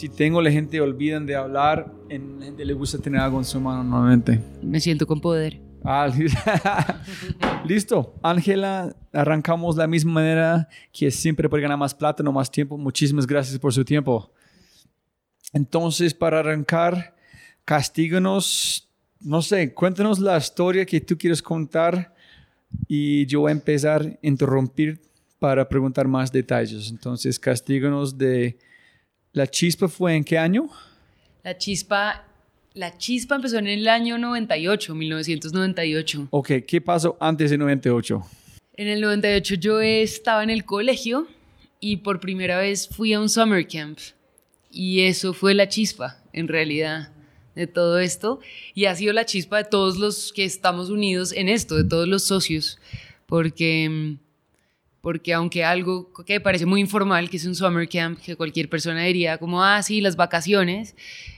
Si tengo la gente olvidan de hablar, en, la gente le gusta tener algo en su mano normalmente. Me siento con poder. Ah, listo. Ángela, arrancamos de la misma manera que siempre por ganar más plata, no más tiempo. Muchísimas gracias por su tiempo. Entonces, para arrancar, castíganos, no sé, cuéntanos la historia que tú quieres contar y yo voy a empezar a interrumpir para preguntar más detalles. Entonces, castíganos de ¿La chispa fue en qué año? La chispa, la chispa empezó en el año 98, 1998. Ok, ¿qué pasó antes de 98? En el 98 yo estaba en el colegio y por primera vez fui a un summer camp. Y eso fue la chispa, en realidad, de todo esto. Y ha sido la chispa de todos los que estamos unidos en esto, de todos los socios. Porque mm, porque aunque algo que parece muy informal, que es un summer camp, que cualquier persona diría como, ah, sí, las vacaciones,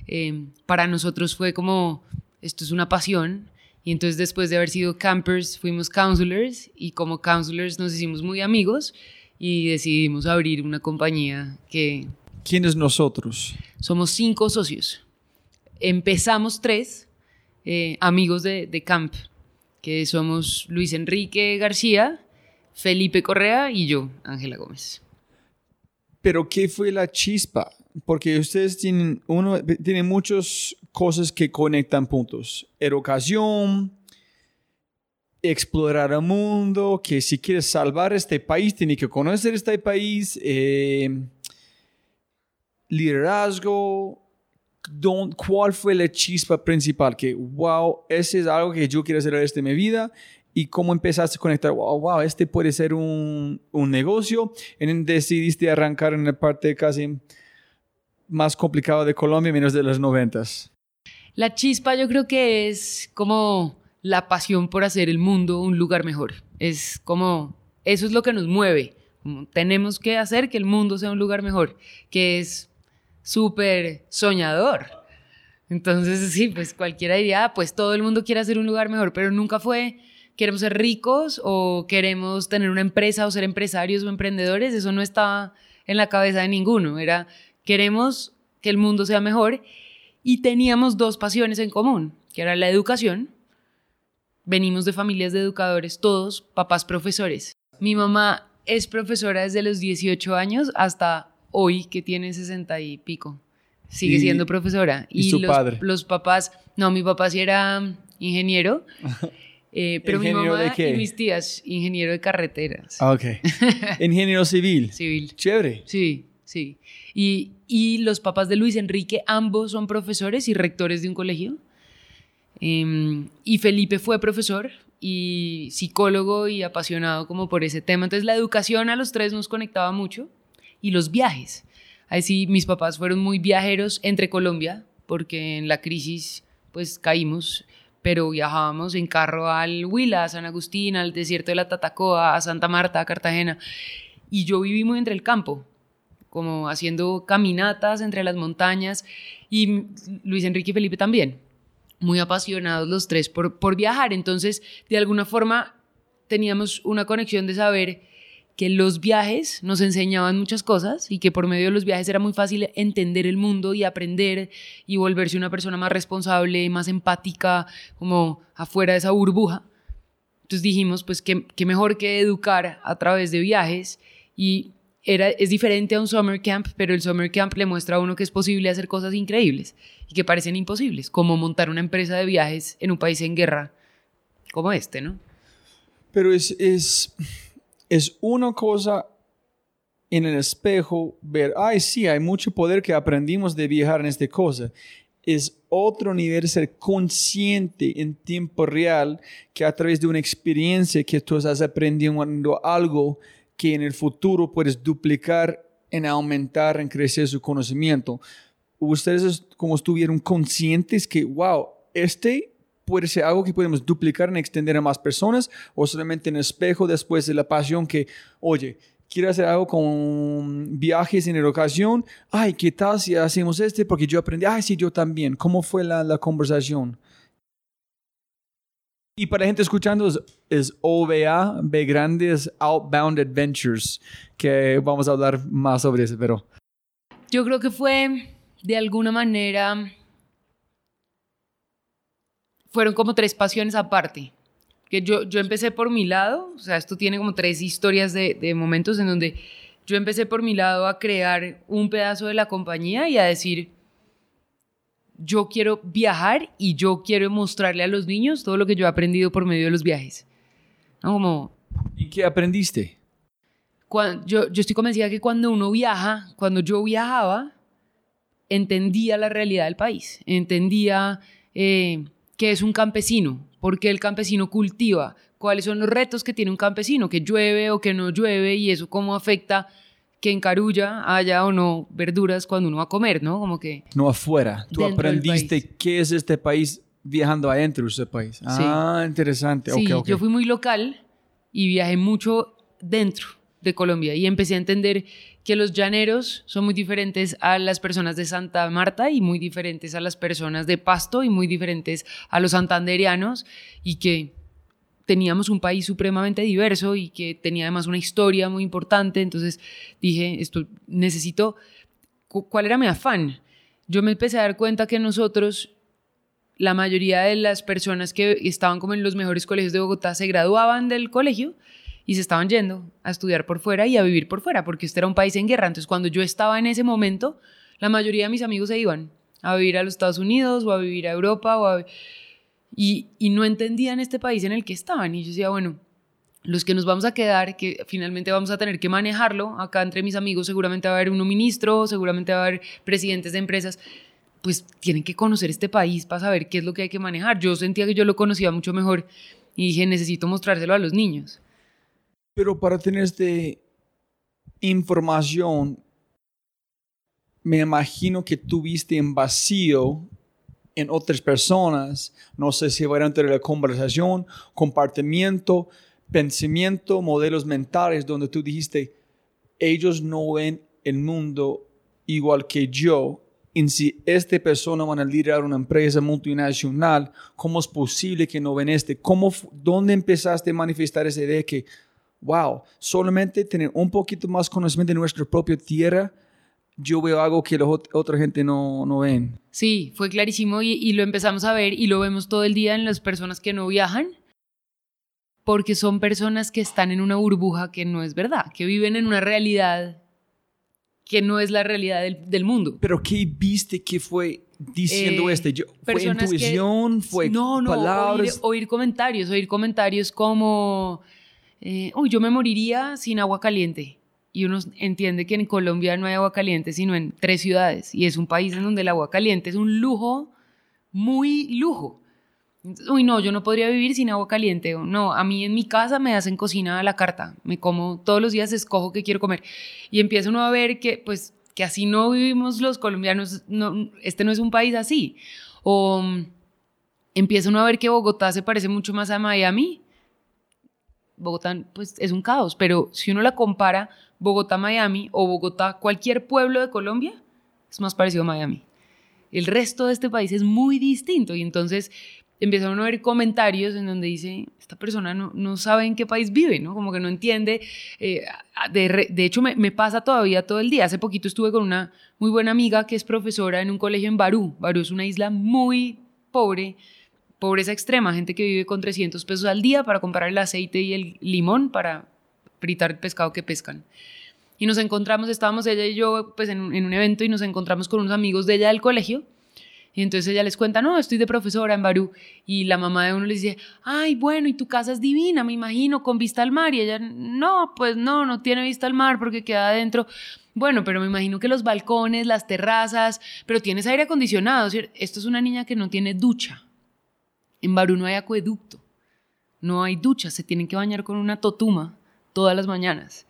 eh, para nosotros fue como, esto es una pasión. Y entonces después de haber sido campers, fuimos counselors y como counselors nos hicimos muy amigos y decidimos abrir una compañía que... ¿Quiénes nosotros? Somos cinco socios. Empezamos tres eh, amigos de, de camp, que somos Luis Enrique García, Felipe Correa y yo, Ángela Gómez. Pero ¿qué fue la chispa? Porque ustedes tienen, uno, tiene muchas cosas que conectan puntos. Educación, explorar el mundo, que si quieres salvar este país, tiene que conocer este país, eh, liderazgo. ¿Cuál fue la chispa principal? Que, wow, ese es algo que yo quiero hacer en esta mi vida y cómo empezaste a conectar, wow, wow, este puede ser un, un negocio, y decidiste arrancar en la parte casi más complicada de Colombia, menos de los noventas. La chispa yo creo que es como la pasión por hacer el mundo un lugar mejor. Es como, eso es lo que nos mueve. Tenemos que hacer que el mundo sea un lugar mejor, que es súper soñador. Entonces, sí, pues cualquiera diría, ah, pues todo el mundo quiere hacer un lugar mejor, pero nunca fue queremos ser ricos o queremos tener una empresa o ser empresarios o emprendedores, eso no estaba en la cabeza de ninguno, era queremos que el mundo sea mejor y teníamos dos pasiones en común, que era la educación. Venimos de familias de educadores, todos papás profesores. Mi mamá es profesora desde los 18 años hasta hoy que tiene 60 y pico. Sigue siendo profesora. ¿Y, su los, padre? Los papás, no, mi papá sí era ingeniero Eh, pero mi mamá de qué? y mis tías, ingeniero de carreteras. Ah, ok. ingeniero civil. Civil. Chévere. Sí, sí. Y, y, los papás de Luis Enrique, ambos son profesores y rectores de un colegio. Em, y Felipe fue profesor y psicólogo y apasionado como por ese tema. Entonces la educación a los tres nos conectaba mucho y los viajes. Así mis papás fueron muy viajeros entre Colombia porque en la crisis pues caímos pero viajábamos en carro al Huila, a San Agustín, al desierto de la Tatacoa, a Santa Marta, a Cartagena. Y yo viví muy entre el campo, como haciendo caminatas entre las montañas. Y Luis Enrique y Felipe también, muy apasionados los tres por, por viajar. Entonces, de alguna forma, teníamos una conexión de saber que los viajes nos enseñaban muchas cosas y que por medio de los viajes era muy fácil entender el mundo y aprender y volverse una persona más responsable, más empática, como afuera de esa burbuja. Entonces dijimos, pues qué, mejor que educar a través de viajes y era, es diferente a un summer camp, pero el summer camp le muestra a uno que es posible hacer cosas increíbles y que parecen imposibles, como montar una empresa de viajes en un país en guerra como este, ¿no? Pero es, es, es una cosa en el espejo ver, ay, sí, hay mucho poder que aprendimos de viajar en esta cosa. Es otro nivel ser consciente en tiempo real que a través de una experiencia que tú estás aprendiendo algo que en el futuro puedes duplicar, en aumentar, en crecer su conocimiento. Ustedes como estuvieron conscientes que, wow, este puede ser algo que podemos duplicar en extender a más personas o solamente en espejo después de la pasión que, oye, quiero hacer algo con viajes en educación. Ay, ¿qué tal si hacemos este? Porque yo aprendí. Ay, sí, yo también. ¿Cómo fue la, conversación? Y para gente escuchando es, es, OVA, B grandes Outbound Adventures, que vamos a hablar más sobre eso, pero... Yo creo que fue de alguna manera... Fueron como tres pasiones aparte. Que yo, yo empecé por mi lado, o sea, esto tiene como tres historias de, de momentos en donde yo empecé por mi lado a crear un pedazo de la compañía y a decir, yo quiero viajar y yo quiero mostrarle a los niños todo lo que yo he aprendido por medio de los viajes. Como, ¿Y qué aprendiste? Cuando, yo, yo estoy convencida que cuando uno viaja, cuando yo viajaba, entendía la realidad del país, entendía eh, qué es un campesino, por qué el campesino cultiva, cuáles son los retos que tiene un campesino, que llueve o que no llueve y eso cómo afecta que en Carulla haya o no verduras cuando uno va a comer, ¿no? Como que... No afuera. Tú aprendiste qué es este país viajando adentro de ese país. Ah, interesante. Sí, yo fui muy local y viajé mucho dentro de Colombia y empecé a entender que los llaneros son muy diferentes a las personas de Santa Marta y muy diferentes a las personas de Pasto y muy diferentes a los santanderianos y que teníamos un país supremamente diverso y que tenía además una historia muy importante, entonces dije, esto necesito, ¿cuál era mi afán? Yo me empecé a dar cuenta que nosotros, la mayoría de las personas que estaban como en los mejores colegios de Bogotá se graduaban del colegio y se estaban yendo a estudiar por fuera y a vivir por fuera, porque este era un país en guerra. Entonces, cuando yo estaba en ese momento, la mayoría de mis amigos se iban a vivir a los Estados Unidos o a vivir a Europa o a y, no entendían este país en el que estaban. Y yo decía, bueno, los que nos vamos a quedar, que finalmente vamos a tener que manejarlo, acá entre mis amigos seguramente va a haber uno ministro, seguramente va a haber presidentes de empresas, pues tienen que conocer este país para saber qué es lo que hay que manejar. Yo sentía que yo lo conocía mucho mejor y dije, necesito mostrárselo a los niños. Pero para tener esta información, me imagino que tuviste en vacío en otras personas, no sé si va entre la conversación, compartimiento, pensamiento, modelos mentales, donde tú dijiste, ellos no ven el mundo igual que yo. Y si esta persona van a liderar una empresa multinacional, ¿cómo es posible que no ven este? ¿Cómo, ¿Dónde empezaste a manifestar esa idea que, wow, solamente tener un poquito más conocimiento de nuestra propia tierra yo veo algo que la otra gente no, no ven. Sí, fue clarísimo y, y, lo empezamos a ver y lo vemos todo el día en las personas que no viajan, porque son personas que están en una burbuja que no es verdad, que viven en una realidad que no es la realidad del, del mundo. Pero ¿qué viste que fue diciendo eh, este? Yo, ¿Fue intuición? ¿Fue no, no, palabras? Oír, comentarios, oír comentarios como, eh, uy, yo me moriría sin agua caliente y uno entiende que en Colombia no hay agua caliente sino en tres ciudades y es un país en donde el agua caliente es un lujo, muy lujo. Uy, no, yo no podría vivir sin agua caliente. No, a mí en mi casa me hacen cocina a la carta. Me como todos los días, escojo qué quiero comer. Y empieza uno a ver que, pues, que así no vivimos los colombianos. No, este no es un país así. O mm, empieza uno a ver que Bogotá se parece mucho más a Miami. Bogotá, pues, es un caos. Pero si uno la compara Bogotá, Miami o Bogotá, cualquier pueblo de Colombia, es más parecido a Miami. El resto de este país es muy distinto y entonces empezaron a ver comentarios en donde dice, esta persona no, no sabe en qué país vive, ¿no? Como que no entiende. Eh, de, de, hecho, me, me, pasa todavía todo el día. Hace poquito estuve con una muy buena amiga que es profesora en un colegio en Barú. Barú es una isla muy pobre, pobreza extrema, gente que vive con 300 pesos al día para comprar el aceite y el limón para fritar el pescado que pescan. y nos encontramos, estábamos ella y yo pues en, un evento y nos encontramos con unos amigos de ella del colegio y entonces ella les cuenta, no, estoy de profesora en Barú. Y la mamá de uno le dice, ay, bueno, y tu casa es divina, me imagino, con vista al mar. Y ella, no, pues no, no tiene vista al mar porque queda adentro. Bueno, pero me imagino que los balcones, las terrazas, pero tienes aire acondicionado. Esto es una niña que no tiene ducha. En Barú no hay acueducto, no hay ducha, se tienen que bañar con una totuma todas las mañanas.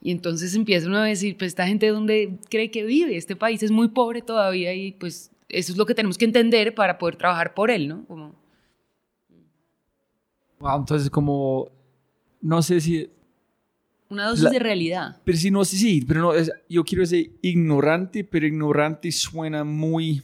Y entonces empieza uno a decir, pues esta gente dónde cree que vive, este país es muy pobre todavía y pues eso es lo que tenemos que entender para poder trabajar por él, ¿no? Como... Wow, entonces como, no sé si... Una dosis de realidad. Pero sí, no sé, sí, pero no, yo quiero decir ignorante, pero ignorante suena muy...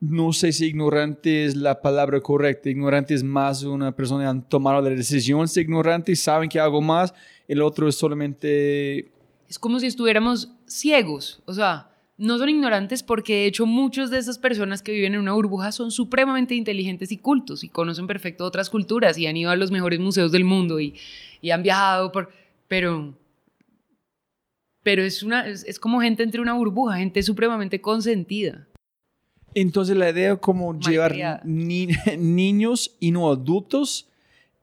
No sé si ignorante es la palabra correcta. Ignorante es más una persona que han tomado la decisión. Es ignorante, saben que hago más. El otro es solamente... Es como si estuviéramos ciegos. O sea, no son ignorantes porque de hecho muchas de esas personas que viven en una burbuja son supremamente inteligentes y cultos y conocen perfecto otras culturas y han ido a los mejores museos del mundo y, han viajado por... Pero, pero es, una, es, como gente entre una burbuja, gente supremamente consentida. Entonces la idea de como llevar niños y no adultos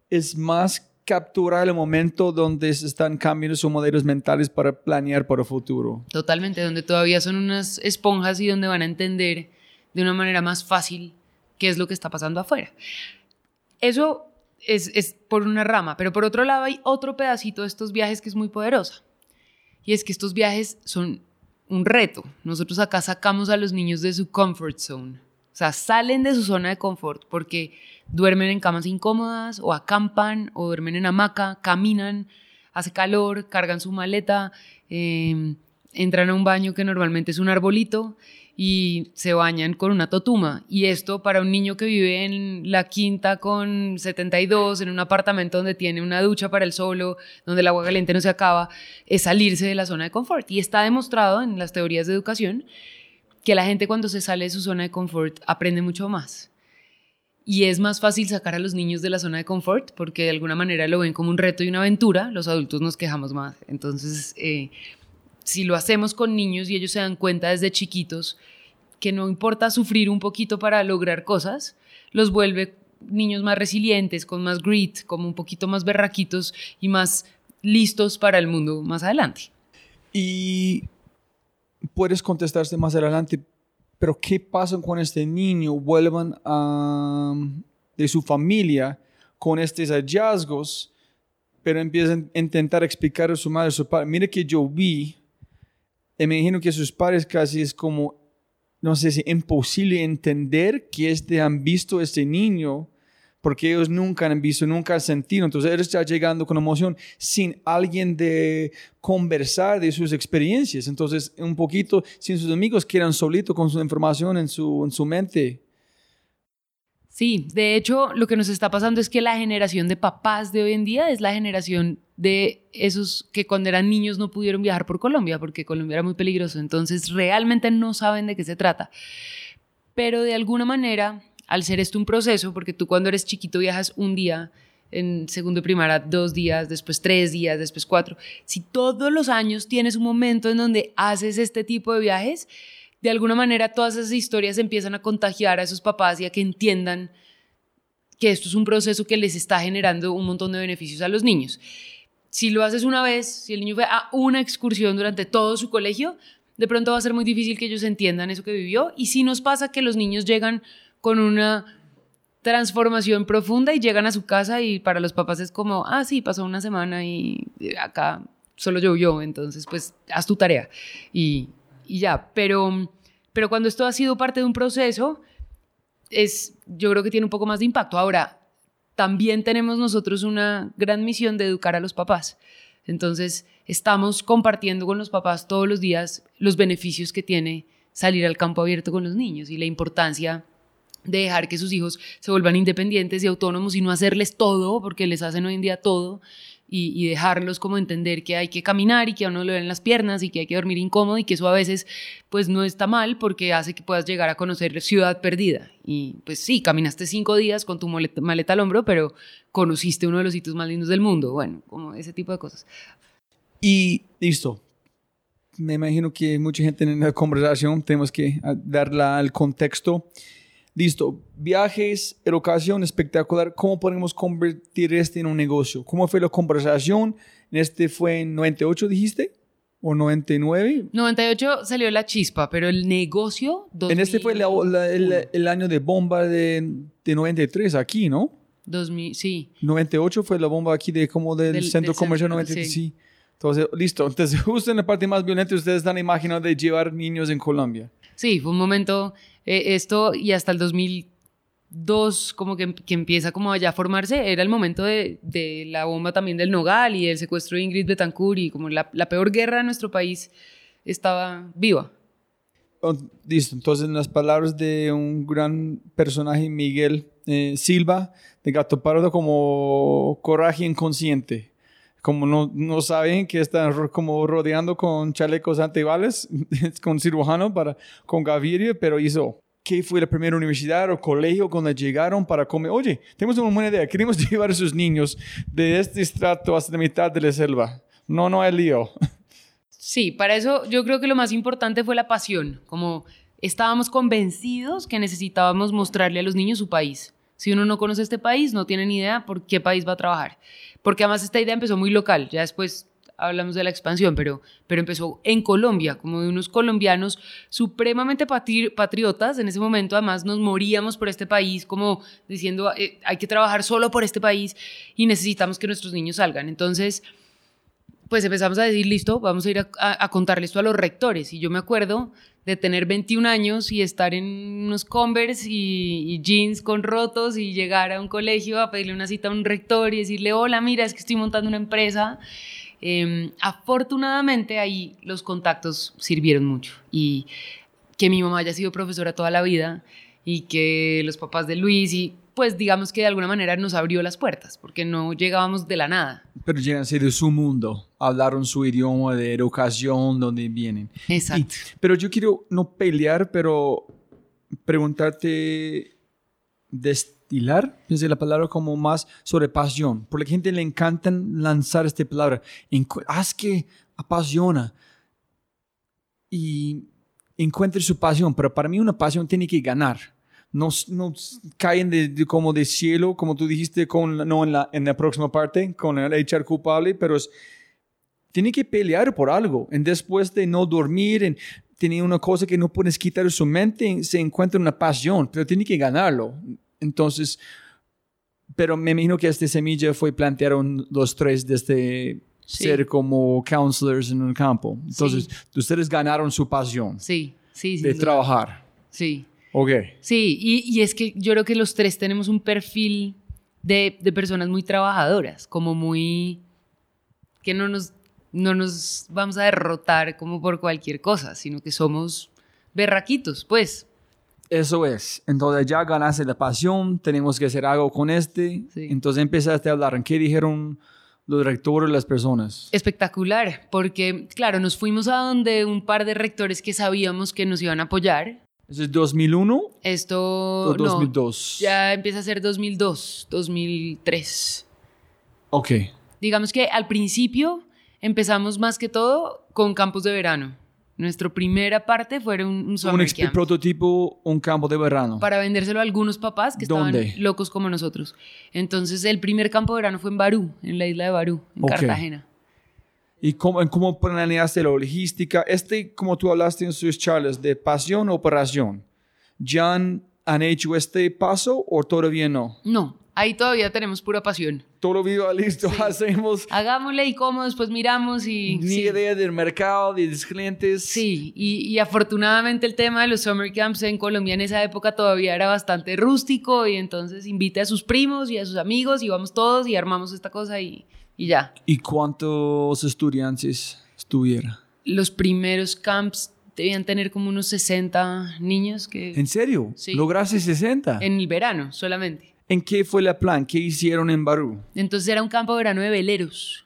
es más capturar el momento donde se están cambiando sus modelos mentales para planear para el futuro. Totalmente, donde todavía son unas esponjas y donde van a entender de una manera más fácil qué es lo que está pasando afuera. Eso es, es por una rama, pero por otro lado hay otro pedacito de estos viajes que es muy poderosa. Y es que estos viajes son un reto. Nosotros acá sacamos a los niños de su comfort zone. O sea, salen de su zona de confort porque duermen en camas incómodas o acampan o duermen en hamaca, caminan, hace calor, cargan su maleta, em, entran a un baño que normalmente es un arbolito y se bañan con una totuma. Y esto para un niño que vive en la quinta con 72, en un apartamento donde tiene una ducha para el solo, donde el agua caliente no se acaba, es salirse de la zona de confort. Y está demostrado en las teorías de educación que la gente cuando se sale de su zona de confort aprende mucho más y es más fácil sacar a los niños de la zona de confort porque de alguna manera lo ven como un reto y una aventura, los adultos nos quejamos más. Entonces, eh, si lo hacemos con niños y ellos se dan cuenta desde chiquitos que no importa sufrir un poquito para lograr cosas, los vuelve niños más resilientes, con más grit, como un poquito más berraquitos y más listos para el mundo más adelante. Y puedes contestarse más adelante, pero ¿qué pasa con este niño? Vuelvan a, de su familia con estos hallazgos, pero empiezan a intentar explicar a su madre, a su padre. Mire que yo vi, y me imagino que sus padres casi es como, no sé si imposible entender que este, han visto este niño porque ellos nunca han visto, nunca han sentido. Entonces él está llegando con emoción sin alguien de conversar de sus experiencias. Entonces un poquito sin sus amigos quedan solitos con su información en su, en su mente. Sí, de hecho lo que nos está pasando es que la generación de papás de hoy en día es la generación de esos que cuando eran niños no pudieron viajar por Colombia porque Colombia era muy peligroso. Entonces realmente no saben de qué se trata. Pero de alguna manera al ser esto un proceso, porque tú cuando eres chiquito viajas un día, en segundo de primaria dos días, después tres días, después cuatro. Si todos los años tienes un momento en donde haces este tipo de viajes, de alguna manera todas esas historias empiezan a contagiar a esos papás y a que entiendan que esto es un proceso que les está generando un montón de beneficios a los niños. Si lo haces una vez, si el niño fue a una excursión durante todo su colegio, de pronto va a ser muy difícil que ellos entiendan eso que vivió. Y si nos pasa que los niños llegan con una transformación profunda y llegan a su casa y para los papás es como, ah, sí, pasó una semana y acá solo llovió, entonces pues haz tu tarea y, y ya. Pero, pero cuando esto ha sido parte de un proceso, es, yo creo que tiene un poco más de impacto. Ahora, también tenemos nosotros una gran misión de educar a los papás. Entonces, estamos compartiendo con los papás todos los días los beneficios que tiene salir al campo abierto con los niños y la importancia de dejar que sus hijos se vuelvan independientes y autónomos y no hacerles todo, porque les hacen hoy en día todo, y, dejarlos como entender que hay que caminar y que a uno le ven las piernas y que hay que dormir incómodo y que eso a veces pues no está mal porque hace que puedas llegar a conocer ciudad perdida. Y pues sí, caminaste cinco días con tu maleta, maleta al hombro, pero conociste uno de los sitios más lindos del mundo. Bueno, como ese tipo de cosas. Y listo, me imagino que mucha gente en la conversación tenemos que darla al contexto. Listo, viajes, educación espectacular. ¿Cómo podemos convertir este en un negocio? ¿Cómo fue la conversación? Este fue en 98, dijiste? ¿O 99? 98 salió la chispa, pero el negocio... En este fue el, año de bomba de, de 93 aquí, ¿no? 2000, sí. 98 fue la bomba aquí de como del, centro comercial 93, sí. Entonces, listo. Entonces, justo en la parte más violenta, ustedes están imaginando de llevar niños en Colombia. Sí, fue un momento, eh, esto y hasta el 2002, como que, que, empieza como allá a formarse, era el momento de, de, la bomba también del Nogal y el secuestro de Ingrid Betancourt y como la, la peor guerra de nuestro país estaba viva. Oh, listo, entonces en las palabras de un gran personaje, Miguel eh, Silva, de Gato Pardo, como coraje inconsciente como no, no saben que están como rodeando con chalecos antibales, con cirujano, para, con Gaviria, pero hizo, ¿qué fue la primera universidad o colegio cuando llegaron para comer? Oye, tenemos una buena idea, queremos llevar a sus niños de este estrato hasta la mitad de la selva. No, no hay lío. Sí, para eso yo creo que lo más importante fue la pasión, como estábamos convencidos que necesitábamos mostrarle a los niños su país. Si uno no conoce este país, no tiene ni idea por qué país va a trabajar. Porque además esta idea empezó muy local, ya después hablamos de la expansión, pero, pero empezó en Colombia, como de unos colombianos supremamente patriotas. En ese momento además nos moríamos por este país, como diciendo, eh, hay que trabajar solo por este país y necesitamos que nuestros niños salgan. Entonces, pues empezamos a decir, listo, vamos a ir a, a contarle esto a los rectores. Y yo me acuerdo de tener 21 años y estar en unos Converse y, jeans con rotos y llegar a un colegio a pedirle una cita a un rector y decirle, hola, mira, es que estoy montando una empresa. Em, afortunadamente ahí los contactos sirvieron mucho y que mi mamá haya sido profesora toda la vida y que los papás de Luis y pues digamos que de alguna manera nos abrió las puertas, porque no llegábamos de la nada. Pero llegan de su mundo, hablaron su idioma de educación, donde vienen. Exacto. pero yo quiero no pelear, pero preguntarte, destilar, piense la palabra como más sobre pasión, porque a la gente le encanta lanzar esta palabra, haz que apasiona y encuentre su pasión, pero para mí una pasión tiene que ganar no, no caen de, como de cielo, como tú dijiste, con, no en la, en la próxima parte, con el echar culpable, pero es, tiene que pelear por algo. En después de no dormir, en, tiene una cosa que no puedes quitar de su mente, se encuentra una pasión, pero tiene que ganarlo. Entonces, pero me imagino que esta semilla fue plantearon los tres desde ser como counselors en un campo. Entonces, ustedes ganaron su pasión. Sí, sí, sí. De trabajar. Sí. Ok. Sí, y, es que yo creo que los tres tenemos un perfil de, personas muy trabajadoras, como muy... que no nos, no nos vamos a derrotar como por cualquier cosa, sino que somos berraquitos, pues. Eso es. Entonces ya ganaste la pasión, tenemos que hacer algo con este. Entonces empezaste a hablar. ¿En qué dijeron los rectores, las personas? Espectacular, porque claro, nos fuimos a donde un par de rectores que sabíamos que nos iban a apoyar ¿Eso es 2001? Esto. 2002? ya empieza a ser 2002, 2003. Ok. Digamos que al principio empezamos más que todo con campos de verano. Nuestra primera parte fue un, un summer Un prototipo, un campo de verano. Para vendérselo a algunos papás que estaban locos como nosotros. Entonces, el primer campo de verano fue en Barú, en la isla de Barú, en Cartagena y cómo, cómo planeaste la logística. Este, como tú hablaste en sus charlas, de pasión, operación. ¿Ya han, hecho este paso o todavía no? No, ahí todavía tenemos pura pasión. Todo vivo listo, hacemos. Hagámosle y cómo después miramos y. Ni idea del mercado, de los clientes. Sí, y, y, afortunadamente el tema de los summer camps en Colombia en esa época todavía era bastante rústico y entonces invite a sus primos y a sus amigos y vamos todos y armamos esta cosa y y ya. ¿Y cuántos estudiantes estuvieron? Los primeros camps debían tener como unos 60 niños que... ¿En serio? Sí. ¿Lograste 60? En el verano solamente. ¿En qué fue la plan? ¿Qué hicieron en Barú? Entonces era un campo de verano de veleros,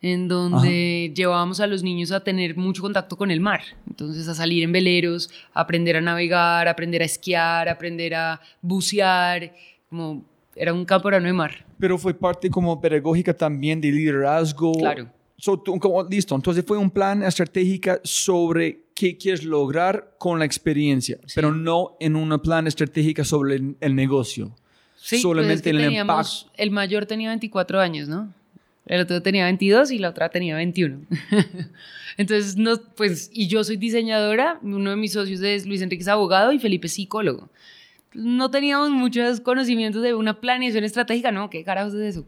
en donde llevábamos a los niños a tener mucho contacto con el mar. Entonces a salir en veleros, aprender a navegar, aprender a esquiar, aprender a bucear, como era un campo de verano de mar pero fue parte como pedagógica también de liderazgo. Claro. So, tú, como, listo, entonces fue un plan estratégico sobre qué quieres lograr con la experiencia, pero no en un plan estratégico sobre el, el negocio. Sí, solamente pues es el impacto. El mayor tenía 24 años, ¿no? El otro tenía 22 y la otra tenía 21. Entonces, no, pues, y yo soy diseñadora, uno de mis socios es Luis Enrique es abogado y Felipe es psicólogo. No teníamos muchos conocimientos de una planeación estratégica, ¿no? ¿Qué carajos es eso?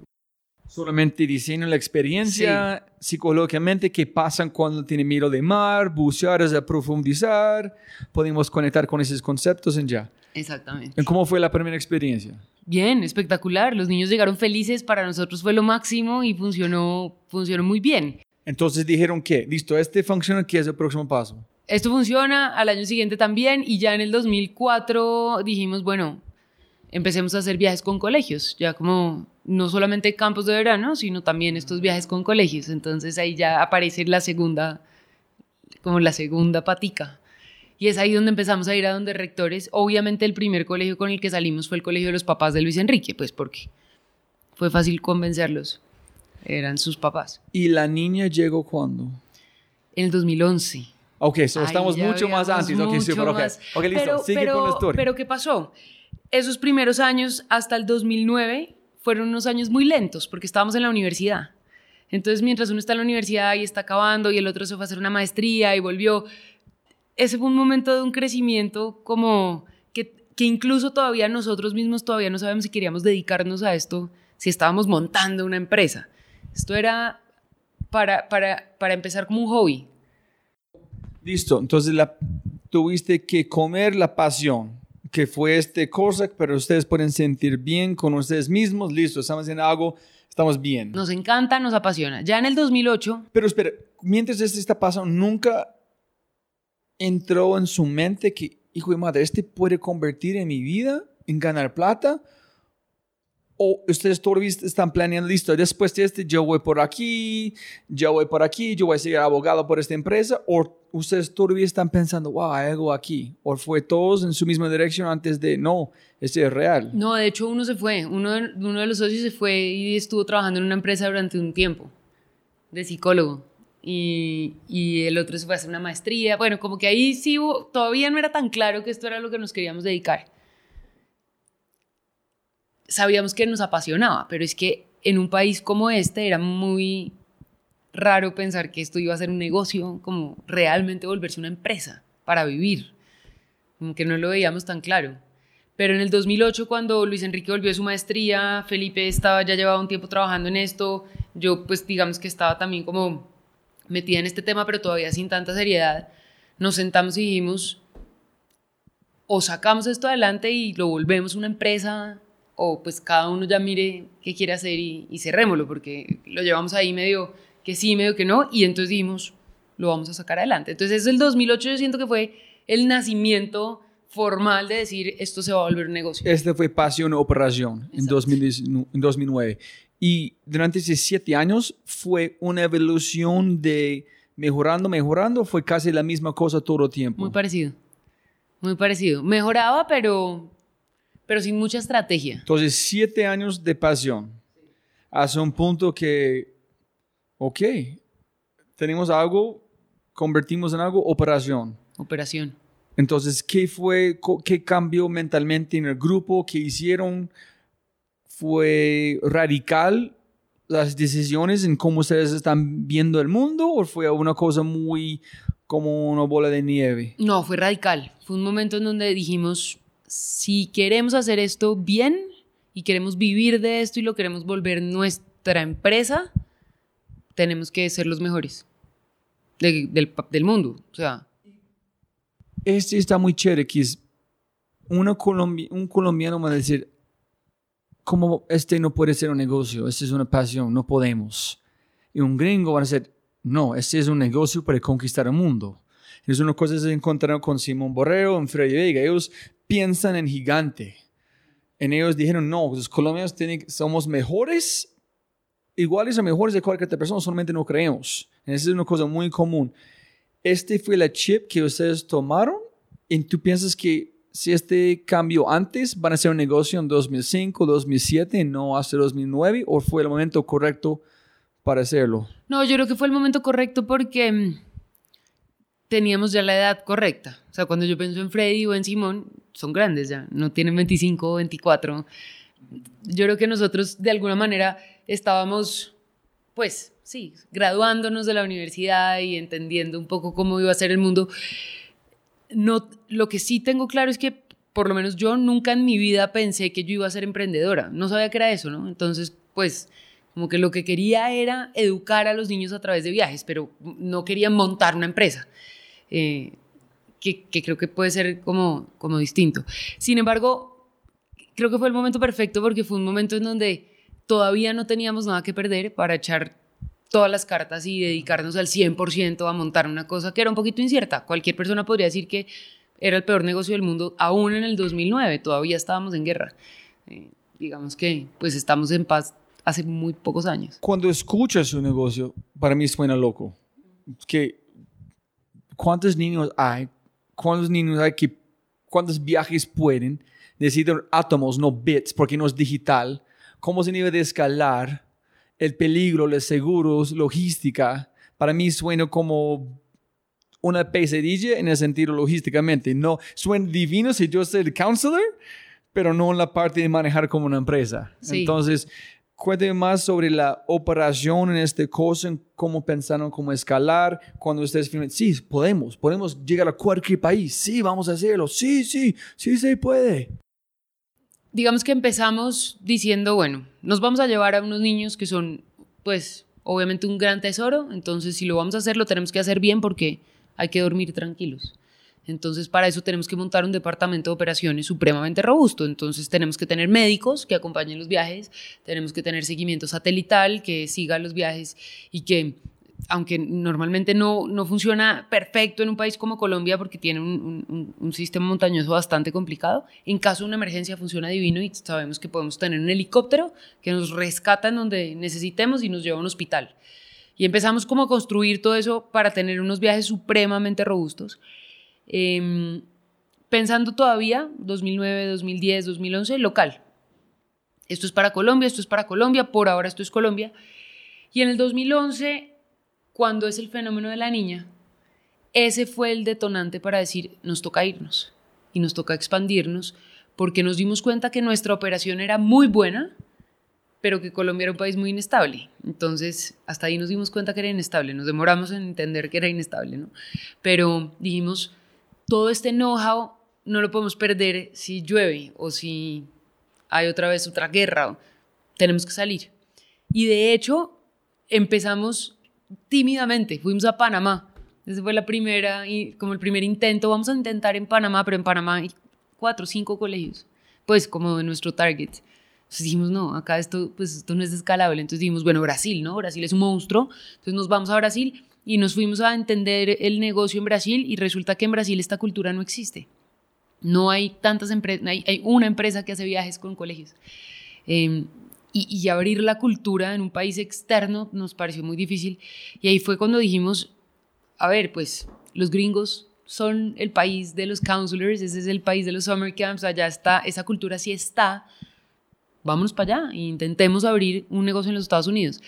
Solamente diseño la experiencia psicológicamente, qué pasa cuando tiene miedo de mar, bucear es profundizar, podemos conectar con esos conceptos en ya. Exactamente. ¿Cómo fue la primera experiencia? Bien, espectacular. Los niños llegaron felices, para nosotros fue lo máximo y funcionó, funcionó muy bien. Entonces dijeron que, listo, este funciona, ¿qué es el próximo paso? Esto funciona, al año siguiente también y ya en el 2004 dijimos, bueno, empecemos a hacer viajes con colegios, ya como no solamente campos de verano, sino también estos viajes con colegios. Entonces ahí ya aparece la segunda, como la segunda patica. Y es ahí donde empezamos a ir a donde rectores. Obviamente el primer colegio con el que salimos fue el colegio de los papás de Luis Enrique, pues porque fue fácil convencerlos. Eran sus papás. ¿Y la niña llegó cuándo? En el 2011. Ok, estamos mucho más antes. Mucho okay, más. ok, listo, pero, sigue con la historia. Pero ¿qué pasó? Esos primeros años, hasta el 2009, fueron unos años muy lentos porque estábamos en la universidad. Entonces, mientras uno está en la universidad y está acabando y el otro se fue a hacer una maestría y volvió, ese fue un momento de un crecimiento como que, que incluso todavía nosotros mismos todavía no sabemos si queríamos dedicarnos a esto, si estábamos montando una empresa. Esto era para, para, para empezar como un hobby. Listo, entonces la, tuviste que comer la pasión, que fue este cosa, pero ustedes pueden sentir bien con ustedes mismos, listo, estamos haciendo algo, estamos bien. Nos encanta, nos apasiona. Ya en el 2008... Pero espera, mientras esto está pasando, nunca entró en su mente que, hijo de madre, este puede convertir en mi vida, en ganar plata? ¿O ustedes todavía están planeando, listo, después de este yo voy por aquí, yo voy por aquí, yo voy a ser abogado por esta empresa? ¿O ustedes todavía están pensando, wow, hay algo aquí? ¿O fue todos en su misma dirección antes de, no, este es real? No, de hecho uno se fue, uno de, uno de los socios se fue y estuvo trabajando en una empresa durante un tiempo de psicólogo y, y, el otro se fue a hacer una maestría. Bueno, como que ahí sí todavía no era tan claro que esto era lo que nos queríamos dedicar. Sabíamos que nos apasionaba, pero es que en un país como este era muy raro pensar que esto iba a ser un negocio, como realmente volverse una empresa para vivir. Como que no lo veíamos tan claro. Pero en el 2008, cuando Luis Enrique volvió a su maestría, Felipe estaba, ya llevaba un tiempo trabajando en esto, yo pues digamos que estaba también como metida en este tema, pero todavía sin tanta seriedad, nos sentamos y dijimos, o sacamos esto adelante y lo volvemos una empresa, o pues cada uno ya mire qué quiere hacer y, y cerrémoslo, porque lo llevamos ahí medio que sí, medio que no, y entonces dijimos, lo vamos a sacar adelante. Entonces es el 2008, yo siento que fue el nacimiento formal de decir, esto se va a volver un negocio. Este fue Pasión Operación en, 2009. Y durante esos siete años fue una evolución de mejorando, mejorando, fue casi la misma cosa todo el tiempo. Muy parecido, muy parecido. Mejoraba, pero, pero sin mucha estrategia. Entonces, siete años de pasión. Hace un punto que, ok, tenemos algo, convertimos en algo, operación. Operación. Entonces, ¿qué fue, qué cambió mentalmente en el grupo? ¿Qué hicieron? fue radical las decisiones en cómo ustedes están viendo el mundo o fue una cosa muy como una bola de nieve? No, fue radical. Fue un momento en donde dijimos, si queremos hacer esto bien y queremos vivir de esto y lo queremos volver nuestra empresa, tenemos que ser los mejores del, del, mundo. O sea. Este está muy chévere, que es una un colombiano va a decir, como este no puede ser un negocio, este es una pasión, no podemos. Y un gringo va a decir, no, este es un negocio para conquistar el mundo. Es una cosa que se encontraron con Simón Borrero, en Freddy Vega. Ellos piensan en gigante. En ellos dijeron, no, los colombianos somos mejores, iguales o mejores de cualquier otra persona, solamente no creemos. Esa es una cosa muy común. Este fue la chip que ustedes tomaron y tú piensas que si este cambio antes van a ser un negocio en 2005, 2007, no hace 2009, o fue el momento correcto para hacerlo? No, yo creo que fue el momento correcto porque mm, teníamos ya la edad correcta. O sea, cuando yo pienso en Freddy o en Simón, son grandes ya, no tienen 25 o 24. Yo creo que nosotros de alguna manera estábamos, pues, sí, graduándonos de la universidad y entendiendo un poco cómo iba a ser el mundo. No, lo que sí tengo claro es que por lo menos yo nunca en mi vida pensé que yo iba a ser emprendedora. No sabía que era eso, ¿no? Entonces, pues, como que lo que quería era educar a los niños a través de viajes, pero no quería montar una empresa. Eh, que, creo que puede ser como, como distinto. Sin embargo, creo que fue el momento perfecto porque fue un momento en donde todavía no teníamos nada que perder para echar todas las cartas y dedicarnos al 100% a montar una cosa que era un poquito incierta. Cualquier persona podría decir que era el peor negocio del mundo, aún en el 2009, todavía estábamos en guerra. Eh, digamos que pues estamos en paz hace muy pocos años. Cuando escuchas un negocio, para mí suena loco. Que, ¿Cuántos niños hay? ¿Cuántos niños hay que, cuántos viajes pueden? Necesitan átomos, no bits, porque no es digital. ¿Cómo se debe de escalar? El peligro, los seguros, logística. Para mí suena como una pesadilla en el sentido logísticamente. No, suena divino si yo soy el counselor, pero no en la parte de manejar como una empresa. Entonces, cuénteme más sobre la operación en este cosa, cómo pensaron cómo escalar, cuando ustedes sí, podemos, podemos llegar a cualquier país, sí, vamos a hacerlo, sí, sí, sí se puede. Digamos que empezamos diciendo, bueno, nos vamos a llevar a unos niños que son, pues, obviamente un gran tesoro, entonces si lo vamos a hacer, lo tenemos que hacer bien porque hay que dormir tranquilos. Entonces, para eso tenemos que montar un departamento de operaciones supremamente robusto. Entonces, tenemos que tener médicos que acompañen los viajes, tenemos que tener seguimiento satelital que siga los viajes y que, aunque normalmente no, no funciona perfecto en un país como Colombia porque tiene un, un, sistema montañoso bastante complicado, en caso de una emergencia funciona divino y sabemos que podemos tener un helicóptero que nos rescata en donde necesitemos y nos lleva a un hospital. Y empezamos como a construir todo eso para tener unos viajes supremamente robustos. Em, pensando todavía, 2009, 2010, 2011, local. Esto es para Colombia, esto es para Colombia, por ahora esto es Colombia. Y en el 2011, cuando es el fenómeno de la niña, ese fue el detonante para decir, nos toca irnos y nos toca expandirnos, porque nos dimos cuenta que nuestra operación era muy buena, pero que Colombia era un país muy inestable. Entonces, hasta ahí nos dimos cuenta que era inestable. Nos demoramos en entender que era inestable, ¿no? Pero dijimos, todo este know-how no lo podemos perder si llueve o si hay otra vez otra guerra. Tenemos que salir. Y de hecho, empezamos tímidamente. Fuimos a Panamá. Ese fue la primera, y como el primer intento. Vamos a intentar en Panamá, pero en Panamá hay cuatro o cinco colegios. Pues como nuestro target. Entonces dijimos, no, acá esto, pues esto no es escalable. Entonces dijimos, bueno, Brasil, ¿no? Brasil es un monstruo. Entonces nos vamos a Brasil y nos fuimos a entender el negocio en Brasil y resulta que en Brasil esta cultura no existe. No hay tantas empresas, hay, una empresa que hace viajes con colegios. Em, y, abrir la cultura en un país externo nos pareció muy difícil. Y ahí fue cuando dijimos, a ver, pues los gringos son el país de los counselors, ese es el país de los summer camps, allá está, esa cultura sí está, vámonos para allá e intentemos abrir un negocio en los Estados Unidos.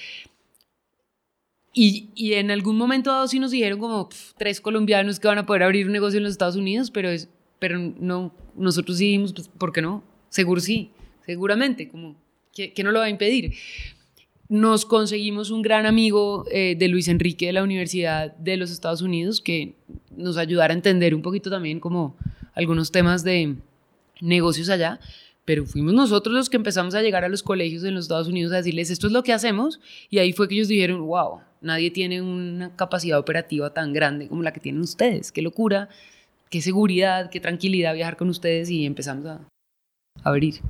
Y, y en algún momento dado sí nos dijeron como tres colombianos que van a poder abrir un negocio en los Estados Unidos, pero, es, pero no, nosotros dijimos, pues, ¿por qué no? Seguro sí, seguramente, como, ¿qué, no lo va a impedir? Nos conseguimos un gran amigo eh, de Luis Enrique de la Universidad de los Estados Unidos que nos ayudara a entender un poquito también como algunos temas de negocios allá pero fuimos nosotros los que empezamos a llegar a los colegios en los Estados Unidos a decirles esto es lo que hacemos y ahí fue que ellos dijeron, wow, nadie tiene una capacidad operativa tan grande como la que tienen ustedes, qué locura, qué seguridad, qué tranquilidad viajar con ustedes y empezamos a, abrir.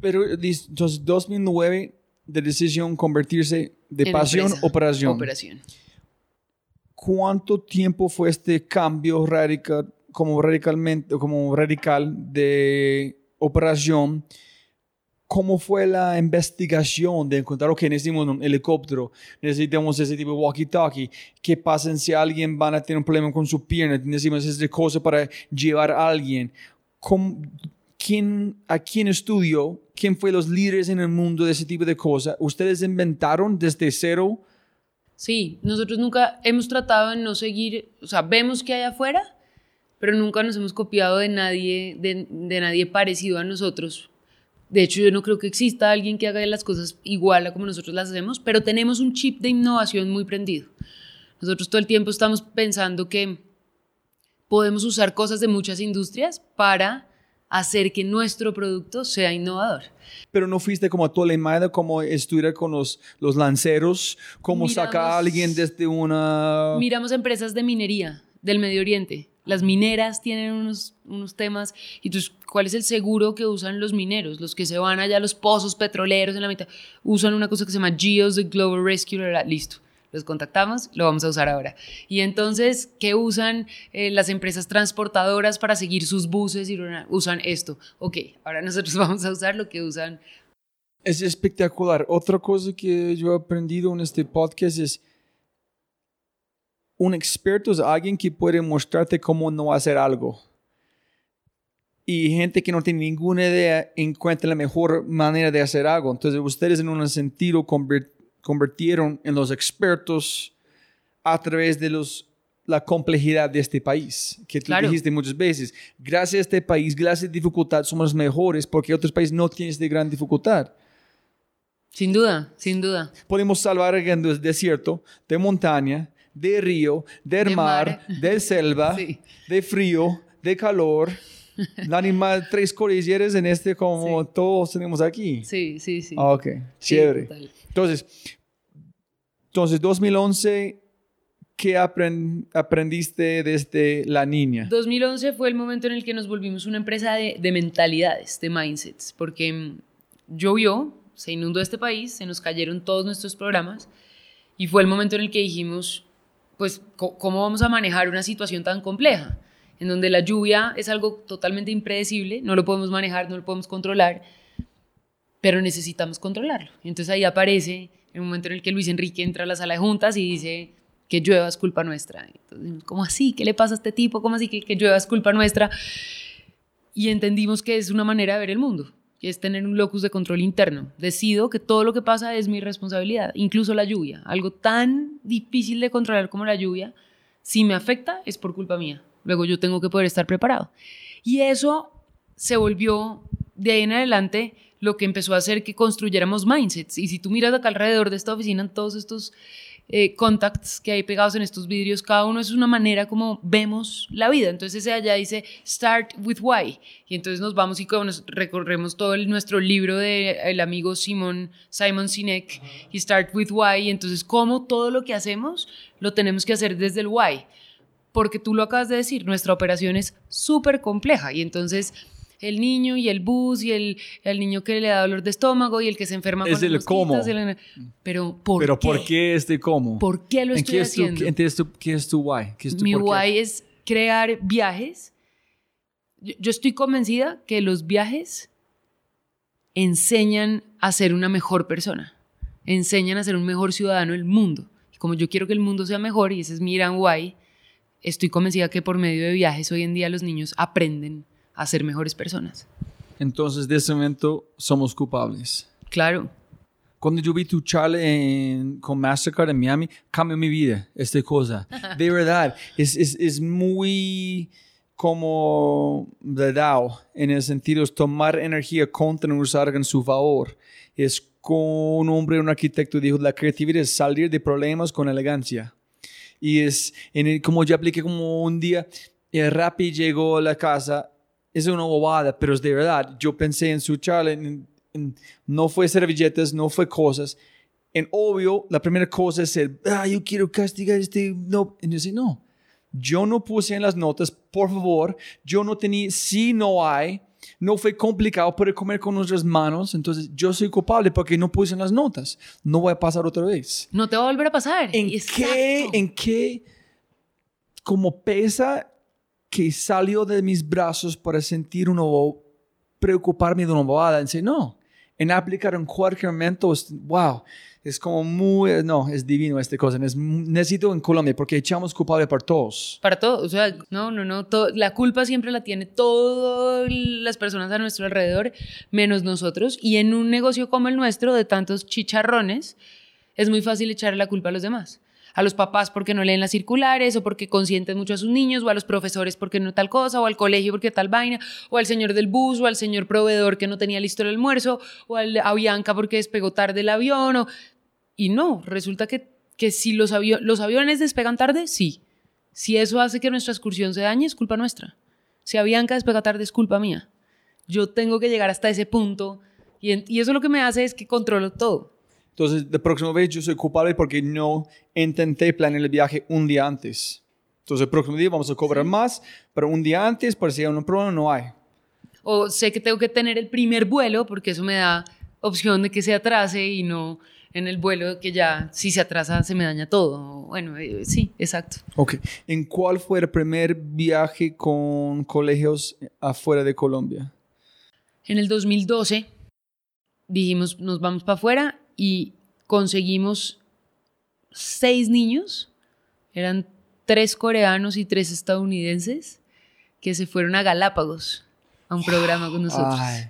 Pero entonces 2009 de decisión convertirse de pasión a operación. Operación. ¿Cuánto tiempo fue este cambio radical, como radicalmente, como radical de operación, ¿cómo fue la investigación de encontrar, ok, necesitamos un helicóptero, necesitamos ese tipo de walkie-talkie, qué pasa si alguien va a tener un problema con su pierna, necesitamos esa cosa para llevar a alguien? quién, a quién estudió, quién fue los líderes en el mundo de ese tipo de cosas. ¿Ustedes inventaron desde cero? Sí, nosotros nunca hemos tratado de no seguir, o sea, vemos que hay afuera, pero nunca nos hemos copiado de nadie, de, de nadie parecido a nosotros. De hecho, yo no creo que exista alguien que haga las cosas igual a como nosotros las hacemos, pero tenemos un chip de innovación muy prendido. Nosotros todo el tiempo estamos pensando que podemos usar cosas de muchas industrias para hacer que nuestro producto sea innovador. Pero no fuiste como a Tolemada, como estudiar con los, los lanceros, como sacar a alguien desde una... Miramos empresas de minería del Medio Oriente. Las mineras tienen unos, unos temas. Y entonces, ¿cuál es el seguro que usan los mineros? Los que se van allá a los pozos petroleros en la mitad, usan una cosa que se llama GEOS, the Global Rescue, listo los contactamos, lo vamos a usar ahora. Y entonces, ¿qué usan eh, las empresas transportadoras para seguir sus buses? Y usan esto. Ok, ahora nosotros vamos a usar lo que usan. Es espectacular. Otra cosa que yo he aprendido en este podcast es un experto es alguien que puede mostrarte cómo no hacer algo. Y gente que no tiene ninguna idea encuentra la mejor manera de hacer algo. Entonces, ustedes en un sentido convirtieron en los expertos a través de los, la complejidad de este país, que tú dijiste muchas veces. Gracias a este país, gracias a dificultad, somos los mejores porque otros países no tienen esta gran dificultad. Sin duda, sin duda. Podemos salvar el desierto, de montaña, de río, del mar, de selva, de frío, de calor. El animal, tres cordilleras en este como todos tenemos aquí. Sí, sí, sí. Ah, ok, chévere. Entonces, entonces 2011, ¿qué aprendiste desde la niña? 2011 fue el momento en el que nos volvimos una empresa de, de mentalidades, de mindsets, porque mm, llovió, se inundó este país, se nos cayeron todos nuestros programas y fue el momento en el que dijimos, pues, ¿cómo vamos a manejar una situación tan compleja? En donde la lluvia es algo totalmente impredecible, no lo podemos manejar, no lo podemos controlar pero necesitamos controlarlo. Entonces ahí aparece el momento en el que Luis Enrique entra a la sala de juntas y dice que llueva es culpa nuestra. Entonces, ¿cómo así? ¿Qué le pasa a este tipo? ¿Cómo así que, que llueva es culpa nuestra? Y entendimos que es una manera de ver el mundo, que es tener un locus de control interno. Decido que todo lo que pasa es mi responsabilidad, incluso la lluvia. Algo tan difícil de controlar como la lluvia, si me afecta es por culpa mía. Luego yo tengo que poder estar preparado. Y eso se volvió de ahí en adelante lo que empezó a hacer que construyéramos mindsets. Y si tú miras acá alrededor de esta oficina, todos estos eh, contacts que hay pegados en estos vidrios, cada uno es una manera como vemos la vida. Entonces ese allá dice Start with Why. Y entonces nos vamos y nos recorremos todo nuestro libro del el amigo Simon, Simon Sinek y Start with Why. Y entonces cómo todo lo que hacemos lo tenemos que hacer desde el Why. Porque tú lo acabas de decir, nuestra operación es súper compleja y entonces el niño y el bus y el, el, niño que le da dolor de estómago y el que se enferma es el cómo. pero ¿por pero qué? ¿por qué este cómo? ¿Por qué lo estoy haciendo? entonces, ¿qué es tu why? ¿Qué es tu Mi why es crear viajes. Yo, yo estoy convencida que los viajes enseñan a ser una mejor persona, enseñan a ser un mejor ciudadano del mundo. Y como yo quiero que el mundo sea mejor, y ese es mi gran why, estoy convencida que por medio de viajes hoy en día los niños aprenden a ser mejores personas. Entonces, de ese momento, somos culpables. Claro. Cuando yo vi tu charla en, con Mastercard en Miami, cambió mi vida, esta cosa. De verdad, es, es, es muy como de DAO, en el sentido de tomar energía contra usar en su favor. Es con un hombre, un arquitecto, dijo, la creatividad es salir de problemas con elegancia. Y es, en el, como yo apliqué como un día, el Rappi llegó a la casa es una bobada, pero es de verdad. Yo pensé en su charla, no fue servilletas, no fue cosas. En obvio, la primera cosa es el, ah, yo quiero castigar este, no. Y dice, no, yo no puse en las notas, por favor, yo no tenía, si no hay, no fue complicado poder comer con nuestras manos, entonces yo soy culpable porque no puse en las notas. No voy a pasar otra vez. No te va a volver a pasar. ¿En qué, en qué, como pesa que salió de mis brazos para sentir uno, preocuparme de una bobada. Dice, no, en aplicar en cualquier momento, es- wow, es como muy, no, es divino esta cosa. Es- necesito en Colombia porque echamos culpable por todos. Para todo, o sea, no, no, no, la culpa siempre la tiene todas las personas a nuestro alrededor, menos nosotros. Y en un negocio como el nuestro, de tantos chicharrones, es muy fácil echarle la culpa a los demás. A los papás porque no leen las circulares, o porque consienten mucho a sus niños, o a los profesores porque no tal cosa, o al colegio porque tal vaina, o al señor del bus, o al señor proveedor que no tenía listo el almuerzo, o al- a Bianca porque despegó tarde el avión, o... Y no, resulta que, que si los, avio- los aviones despegan tarde, sí. Si eso hace que nuestra excursión se dañe, es culpa nuestra. Si a Bianca despega tarde, es culpa mía. Yo tengo que llegar hasta ese punto y, y eso lo que me hace es que controlo todo. Entonces, la próxima vez yo soy culpable porque no intenté planear el viaje un día antes. Entonces, el próximo día vamos a cobrar más, pero un día antes, por si hay un problema, no hay. O sé que tengo que tener el primer vuelo porque eso me da opción de que se atrase y no en el vuelo que ya si se atrasa se me daña todo. Bueno, eh, sí, exacto. Ok. ¿En cuál fue el primer viaje con colegios afuera de Colombia? En el 2012 dijimos, nos vamos para afuera y conseguimos seis niños, eran tres coreanos y tres estadounidenses, que se fueron a Galápagos a un programa con nosotros. Ay.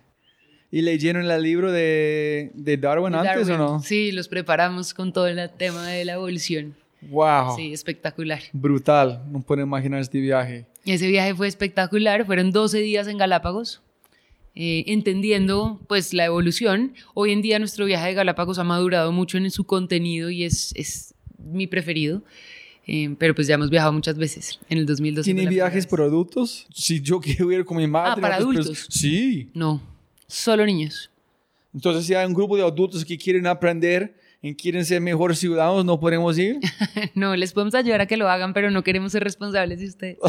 ¿Y leyeron el libro de, de Darwin, antes Darwin. o no? Sí, los preparamos con todo el tema de la evolución. Wow. Sí, espectacular. Brutal. No puedo imaginar este viaje. Ese viaje fue espectacular, fueron 12 días en Galápagos, eh, entendiendo pues la evolución. Hoy en día nuestro viaje de Galápagos ha madurado mucho en su contenido y es, es mi preferido, Eh, pero pues ya hemos viajado muchas veces. En el 2012 ¿Tiene viajes para adultos? Si yo quiero ir con mi madre. Ah, para adultos. personas- Sí. No, solo niños. Entonces, si hay un grupo de adultos que quieren aprender y quieren ser mejores ciudadanos, ¿no podemos ir? no, les podemos ayudar a que lo hagan, pero no queremos ser responsables de ustedes.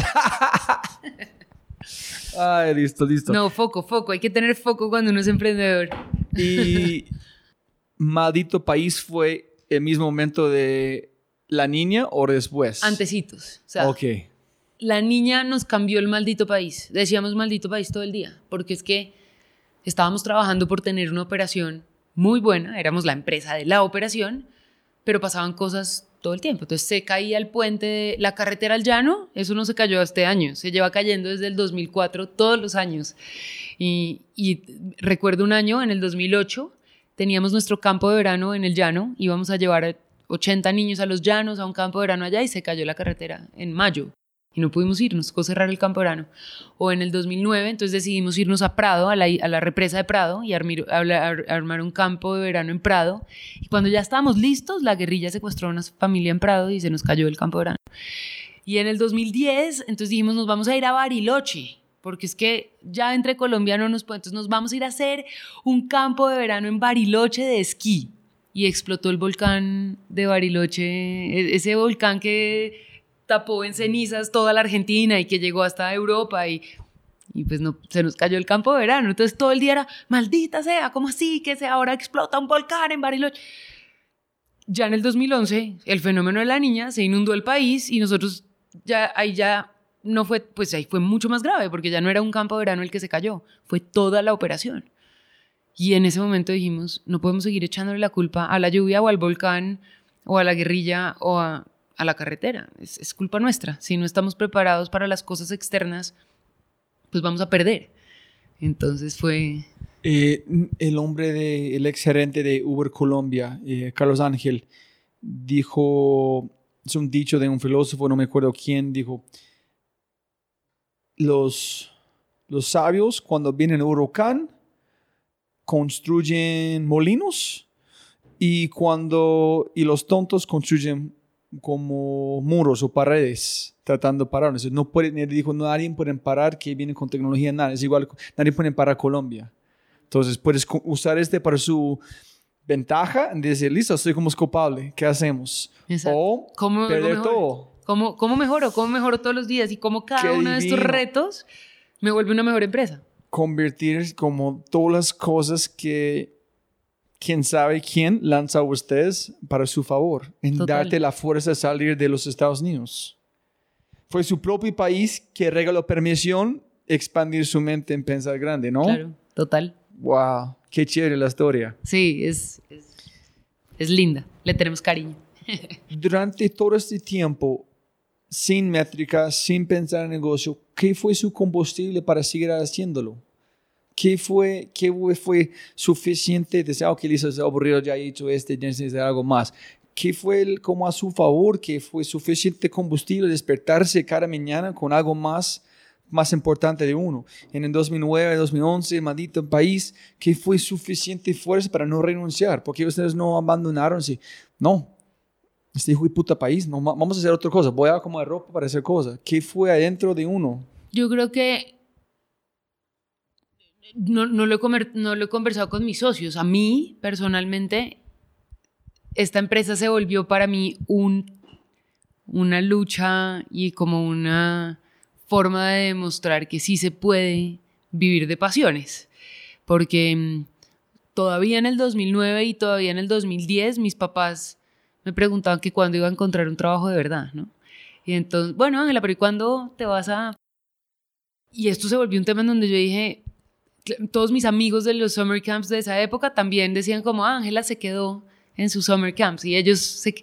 Ay, listo, listo. No, foco, foco. Hay que tener foco cuando uno es emprendedor. Y maldito país fue el mismo momento de la niña o después. Antecitos. O sea, Ok. la niña nos cambió el maldito país. Decíamos maldito país todo el día, porque es que estábamos trabajando por tener una operación muy buena, éramos la empresa de la operación, pero pasaban cosas todo el tiempo. Entonces se caía el puente, de la carretera al llano, eso no se cayó este año, se lleva cayendo desde el 2004 todos los años. Y, y recuerdo un año, en el 2008, teníamos nuestro campo de verano en el llano, íbamos a llevar 80 niños a los llanos, a un campo de verano allá y se cayó la carretera en mayo y no pudimos irnos, tocó cerrar el campo de verano. O en el 2009, entonces decidimos irnos a Prado, a la, a la represa de Prado, y armir- a- a- armar un campo de verano en Prado. Y cuando ya estábamos listos, la guerrilla secuestró a una familia en Prado y se nos cayó el campo de verano. Y en el 2010, entonces dijimos, nos vamos a ir a Bariloche, porque es que ya entre colombianos nos pueden, entonces nos vamos a ir a hacer un campo de verano en Bariloche de esquí. Y explotó el volcán de Bariloche, e- ese volcán que tapó en cenizas toda la Argentina y que llegó hasta Europa y, y pues no, se nos cayó el campo de verano. Entonces todo el día era, maldita sea, ¿cómo así que se ahora explota un volcán en Bariloche? Ya en el 2011, el fenómeno de la niña se inundó el país y nosotros ya ahí ya no fue, pues ahí fue mucho más grave porque ya no era un campo de verano el que se cayó, fue toda la operación. Y en ese momento dijimos, no podemos seguir echándole la culpa a la lluvia o al volcán o a la guerrilla o a, a la carretera. Es, es culpa nuestra. Si no estamos preparados para las cosas externas, pues vamos a perder. Entonces fue... Eh, el hombre, de, el ex gerente de Uber Colombia, eh, Carlos Ángel, dijo, es un dicho de un filósofo, no me acuerdo quién, dijo, los, los sabios cuando vienen un huracán construyen molinos y cuando y los tontos construyen como muros o paredes tratando de parar. Entonces, no puede, él dijo, no, nadie puede parar que viene con tecnología, nada. Es igual, nadie puede parar Colombia. Entonces, puedes usar este para su ventaja y decir, listo, soy como culpable, ¿qué hacemos? Exacto. O ¿Cómo perder mejoro? todo. ¿Cómo, ¿Cómo mejoro? ¿Cómo mejoro todos los días? Y cómo cada Qué uno de estos retos me vuelve una mejor empresa. Convertir como todas las cosas que quién sabe quién lanza a ustedes para su favor, en Total. darte la fuerza de salir de los Estados Unidos. Fue su propio país que regaló permisión expandir su mente en pensar grande, ¿no? Claro, total. Wow, qué chévere la historia. Sí, es, es, es linda. Le tenemos cariño. Durante todo este tiempo, sin métricas, sin pensar en negocio, ¿qué fue su combustible para seguir haciéndolo? ¿Qué fue, qué fue suficiente? Decía, ok, listo, es aburrido, ya he hecho este, necesito algo más. ¿Qué fue el, como a su favor? ¿Qué fue suficiente combustible despertarse cada mañana con algo más, más importante de uno? En el 2009, 2011, maldito país, ¿qué fue suficiente fuerza para no renunciar? ¿Por qué ustedes no abandonaron? Sí. No, este hijo de puta país, no, vamos a hacer otra cosa, voy a como de ropa para hacer cosas. ¿Qué fue adentro de uno? Yo creo que no, no, lo he no lo he conversado con mis socios. A mí, personalmente, esta empresa se volvió para mí un, una lucha y como una forma de demostrar que sí se puede vivir de pasiones. Porque mm, todavía en el 2009 y todavía en el 2010 mis papás me preguntaban que cuándo iba a encontrar un trabajo de verdad, ¿no? Y entonces, bueno, Ángela, pero ¿y cuándo te vas a...? Y esto se volvió un tema en donde yo dije, todos mis amigos de los summer camps de esa época también decían como, ah, Ángela se quedó en sus summer camps y ellos se...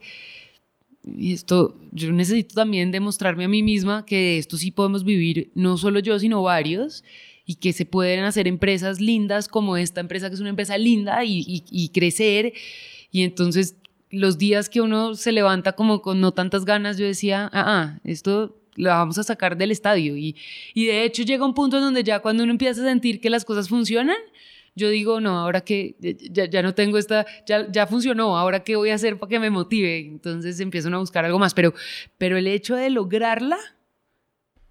Y esto, yo necesito también demostrarme a mí misma que esto sí podemos vivir, no solo yo, sino varios, y que se pueden hacer empresas lindas como esta empresa, que es una empresa linda, y, y, y crecer. Y entonces los días que uno se levanta como con no tantas ganas, yo decía, ah, ah esto lo vamos a sacar del estadio. Y, y de hecho llega un punto en donde ya cuando uno empieza a sentir que las cosas funcionan, yo digo, no, ahora que ya, ya, no tengo esta, ya, ya funcionó, ahora qué voy a hacer para que me motive. Entonces empiezan a buscar algo más. Pero, pero el hecho de lograrla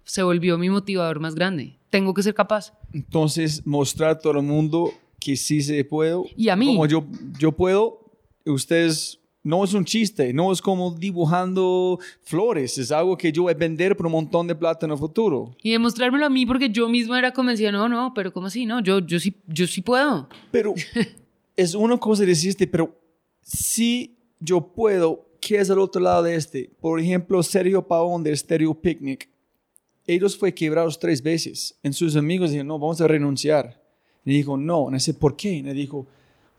se volvió mi motivador más grande. Tengo que ser capaz. Entonces, mostrar a todo el mundo que sí se puede. Y a mí. Como yo, yo puedo, ustedes no es un chiste, no es como dibujando flores, es algo que yo voy a vender por un montón de plata en el futuro. Y demostrármelo a mí porque yo mismo era convencida, no, no, pero ¿cómo así? No, yo, yo, sí, yo sí puedo. Pero es una cosa decirte, pero si yo puedo, ¿qué es el otro lado de este? Por ejemplo, Sergio Pavón de Stereo Picnic, ellos fue quebrados tres veces. En sus amigos dijeron, no, vamos a renunciar. Y dijo, no, no sé por qué. Y dijo,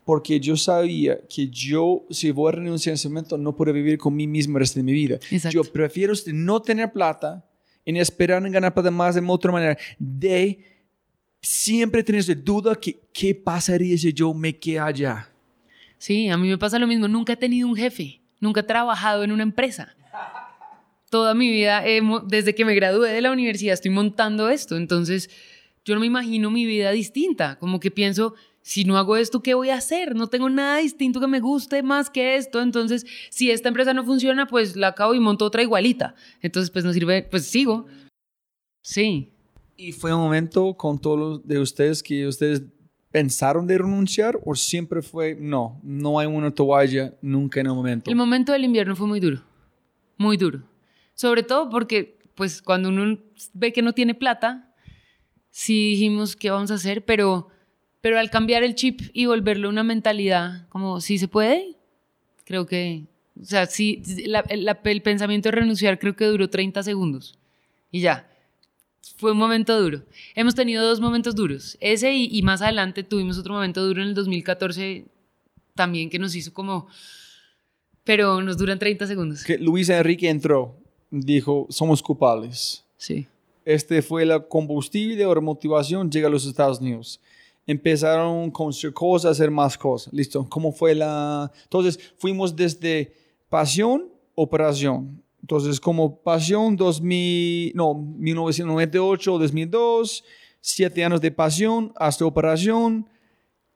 porque yo sabía que yo, si voy a renunciar en ese momento, no puedo vivir con mí mismo el resto de mi vida. Yo prefiero no tener plata y esperar en ganar plata más de otra manera, de siempre tener esa duda que qué pasaría si yo me quedara allá. Sí, a mí me pasa lo mismo. Nunca he tenido un jefe, nunca he trabajado en una empresa. Toda mi vida, desde que me gradué de la universidad, estoy montando esto. Entonces, yo no me imagino mi vida distinta. Como que pienso, si no hago esto, ¿qué voy a hacer? No tengo nada distinto que me guste más que esto. Entonces, si esta empresa no funciona, pues la acabo y monto otra igualita. Entonces, pues no sirve, pues sigo. Sí. ¿Y fue un momento con todos de ustedes que ustedes pensaron de renunciar o siempre fue, no, no hay una toalla nunca en el momento? El momento del invierno fue muy duro, muy duro. Sobre todo porque, pues, cuando uno ve que no tiene plata, sí dijimos, ¿qué vamos a hacer? Pero pero al cambiar el chip y volverlo una mentalidad, como si se puede, creo que, o sea, sí, el pensamiento de renunciar creo que duró 30 segundos y ya. Fue un momento duro. Hemos tenido dos momentos duros. Ese y, más adelante tuvimos otro momento duro en el 2014 también que nos hizo como... Pero nos duran 30 segundos. Que Luis Enrique entró, dijo, somos culpables. Sí. Este fue la combustible o la motivación, llega a los Estados Unidos empezaron con construir cosas, hacer más cosas. Listo. ¿Cómo fue la...? Entonces, fuimos desde pasión, operación. Entonces, como pasión, 2000, no, 1998, 2002, siete años de pasión hasta operación.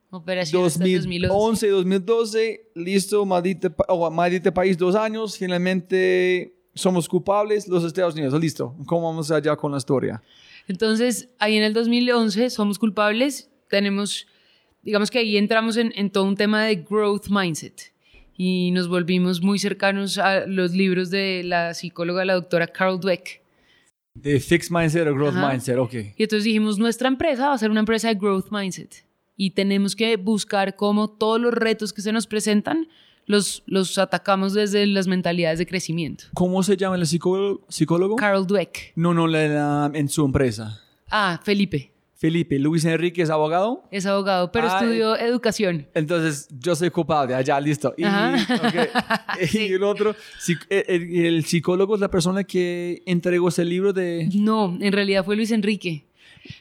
Operación 2011, 2012, listo, maldita, oh, maldita país, dos años, finalmente somos culpables, los Estados Unidos, listo. ¿Cómo vamos allá con la historia? Entonces, ahí en el 2011 somos culpables tenemos, digamos que ahí entramos en, en todo un tema de growth mindset y nos volvimos muy cercanos a los libros de la psicóloga, la doctora Carol Dweck. De Fixed Mindset o Growth Mindset, ok. Y entonces dijimos, nuestra empresa va a ser una empresa de Growth Mindset y tenemos que buscar cómo todos los retos que se nos presentan los, los atacamos desde las mentalidades de crecimiento. ¿Cómo se llama el psicólogo? Carol Dweck. No, no, la, en su empresa. Ah, Felipe. Felipe, Luis Enrique es abogado. Es abogado, pero Ah, estudió educación. Entonces, yo soy culpable. Allá, listo. Y, el otro, psic- el, el psicólogo es la persona que entregó ese libro de... No, en realidad fue Luis Enrique.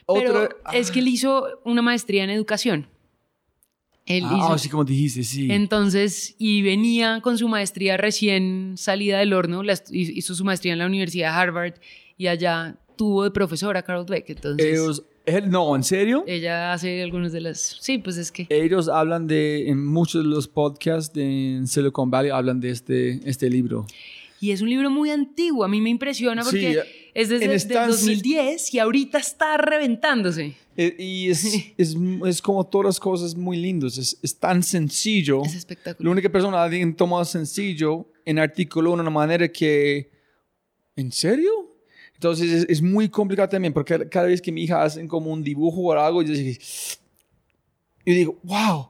Pero es que él hizo una maestría en educación. Él Ah, hizo, así como dijiste, sí. Entonces, y venía con su maestría recién salida del horno, la hizo su maestría en la Universidad de Harvard y allá tuvo de profesora a Carol Dweck. Entonces, Ellos, él- no, ¿en serio? ella hace algunas de las... Sí, pues es que... Ellos hablan de, en muchos de los podcasts de Silicon Valley, hablan de este, este libro. Y es un libro muy antiguo, a mí me impresiona Sí, porque es desde en el esta- 2010 y ahorita está reventándose. Eh, Y es, es, es como todas las cosas muy lindos. Es, es tan sencillo. Es La espectacular. única persona alguien toma sencillo en artículo de una manera que... ¿En serio? Entonces es, es muy complicado también porque cada vez que mi hija hacen como un dibujo o algo, yo digo, yo digo wow,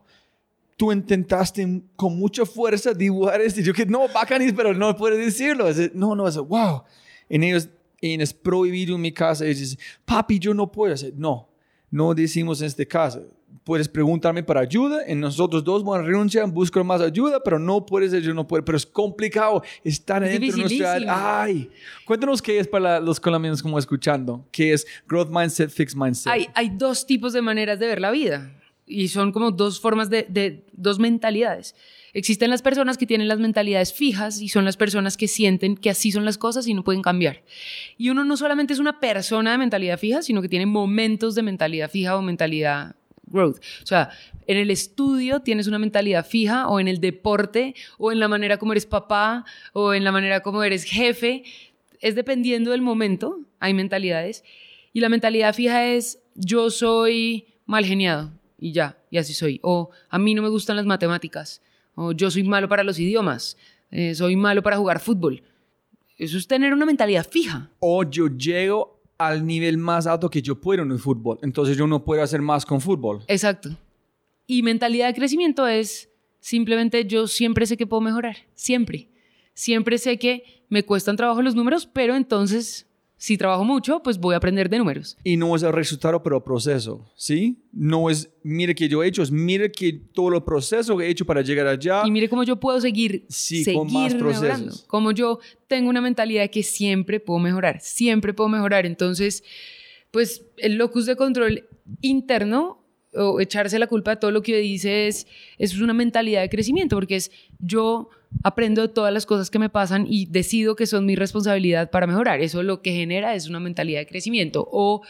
tú intentaste con mucha fuerza dibujar esto. Y yo que no, bacanis, pero no puedes decirlo. Es- no, no, es wow. En ellos, en es prohibido en mi casa. Ellos dicen, papi, yo no puedo hacer. No, no decimos en este caso. Puedes preguntarme para ayuda, en nosotros dos vamos a renunciar, buscar más ayuda, pero no puedes, yo no puedo. Pero es complicado estar Es dentro de nuestra... Ay, cuéntanos qué es para los colombianos como escuchando. ¿Qué es Growth Mindset, Fixed Mindset? Hay, hay dos tipos de maneras de ver la vida y son como dos formas de, de dos mentalidades. Existen las personas que tienen las mentalidades fijas y son las personas que sienten que así son las cosas y no pueden cambiar. Y uno no solamente es una persona de mentalidad fija, sino que tiene momentos de mentalidad fija o mentalidad growth. O sea, en el estudio tienes una mentalidad fija o en el deporte o en la manera como eres papá o en la manera como eres jefe. Es dependiendo del momento, hay mentalidades. Y la mentalidad fija es yo soy mal geniado y ya, y así soy. O a mí no me gustan las matemáticas. O yo soy malo para los idiomas. eh, soy malo para jugar fútbol. Eso es tener una mentalidad fija. o yo llego al nivel más alto que yo puedo en el fútbol. Entonces yo no puedo hacer más con fútbol. Exacto. Y mentalidad de crecimiento es simplemente yo siempre sé que puedo mejorar. Siempre. Siempre sé que me cuestan trabajo los números, pero entonces, si trabajo mucho, pues voy a aprender de números. Y no es el resultado, pero el proceso, ¿sí? No es, mire que yo he hecho, es mire que todo el proceso que he hecho para llegar allá. Y mire cómo yo puedo seguir, Sí, seguir con más mejorando. procesos. Como yo tengo una mentalidad de que siempre puedo mejorar, siempre puedo mejorar. Entonces, pues el locus de control interno o echarse la culpa de todo lo que dice es, eso es una mentalidad de crecimiento, porque es yo aprendo de todas las cosas que me pasan y decido que son mi responsabilidad para mejorar. Eso lo que genera es una mentalidad de crecimiento. O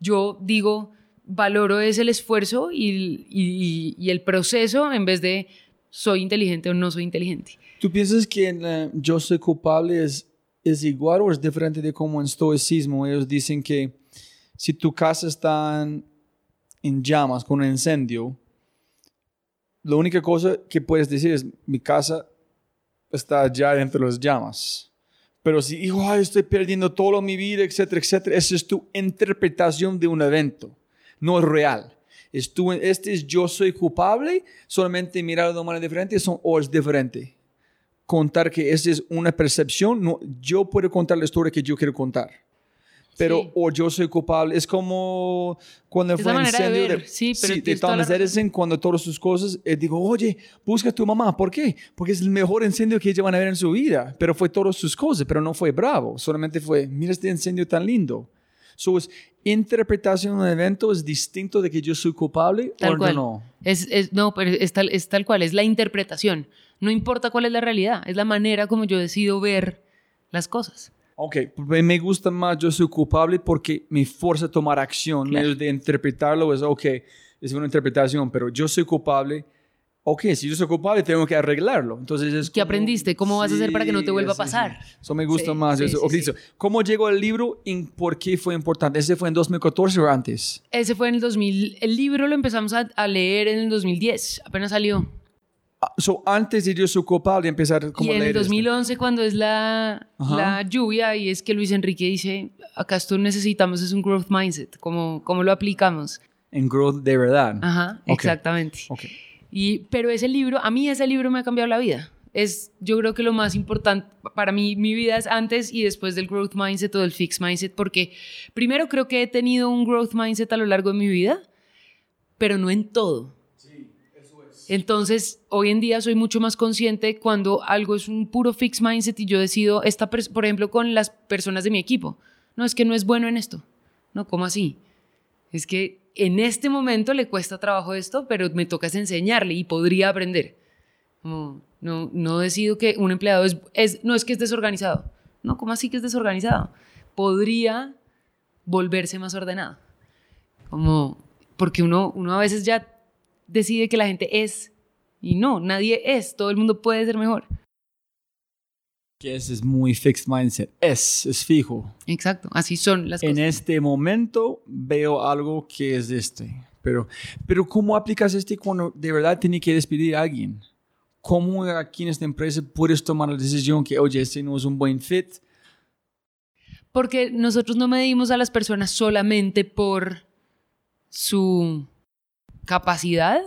yo digo, valoro es el esfuerzo y, y- y el proceso en vez de soy inteligente o no soy inteligente. ¿Tú piensas que en la yo soy culpable es, es igual o es diferente de como en estoicismo? Ellos dicen que si tu casa está en llamas con un incendio, la única cosa que puedes decir es mi casa está dentro de las llamas. Pero si, hijo, estoy perdiendo toda mi vida, etcétera, etcétera, esa es tu interpretación de un evento, no es real. Es tu, este es yo soy culpable, solamente mirar de una manera diferente son, o es diferente. Contar que esa es una percepción, no, yo puedo contar la historia que yo quiero contar. Pero, Sí. o yo soy culpable, es como cuando Es fue el manera de incendio ver, sí, pero de toda la Thomas. Edison, cuando todas sus cosas, eh, digo, oye, busca a tu mamá, ¿por qué? Porque es el mejor incendio que ellos van a ver en su vida, pero fue todas sus cosas, pero no fue bravo, solamente fue, mira este incendio tan lindo. So, es, interpretación de un evento es distinto de que yo soy culpable Tal o cual. no. Es, es- no, pero es tal, es tal cual, es la interpretación. No importa cuál es la realidad, es la manera como yo decido ver las cosas. Ok, me gusta más yo soy culpable porque me fuerza a tomar acción. Claro. En vez de interpretarlo es, ok, es una interpretación, pero yo soy culpable. Ok, si yo soy culpable, tengo que arreglarlo. Entonces es ¿Qué como- aprendiste? ¿Cómo vas a hacer para que no te vuelva a sí, sí. pasar? Eso me gusta Sí, más. sí, eso. sí, Ok, sí. listo. ¿Cómo llegó el libro y por qué fue importante? ¿Ese fue en 2014 o antes? Ese fue en el 2000, el libro lo empezamos a, a leer en el 2010, apenas salió. Ah, so, antes de yo soy culpable, empezar como Y en el leer este. 2011, cuando es la, la lluvia, y es que Luis Enrique dice, acá esto necesitamos es un growth mindset, ¿cómo, cómo lo aplicamos? En growth de verdad. Ajá, Ok. exactamente. Ok. Y, pero ese libro, a mí ese libro me ha cambiado la vida. es yo creo que lo más importante para mí, mi vida es antes y después del growth mindset o del fixed mindset, porque primero creo que he tenido un growth mindset a lo largo de mi vida, pero no en todo. Entonces, hoy en día soy mucho más consciente cuando algo es un puro fixed mindset y yo decido, esta, por ejemplo, con las personas de mi equipo, no es que no es bueno en esto. No, ¿cómo así? Es que en este momento le cuesta trabajo esto, pero me toca enseñarle y podría aprender. no, no decido que un empleado es, es, no es que es desorganizado. No, ¿cómo así que es desorganizado? Podría volverse más ordenado. Como, porque uno, uno a veces ya decide que la gente es y no, nadie es, todo el mundo puede ser mejor. Que ese es muy fixed mindset, es, es fijo. Exacto, así son las en cosas. En este momento veo algo que es este, pero, pero ¿cómo aplicas este cuando de verdad tiene que despedir a alguien? ¿Cómo aquí en esta empresa puedes tomar la decisión que, oye, este no es un buen fit? Porque nosotros no medimos a las personas solamente por su capacidad,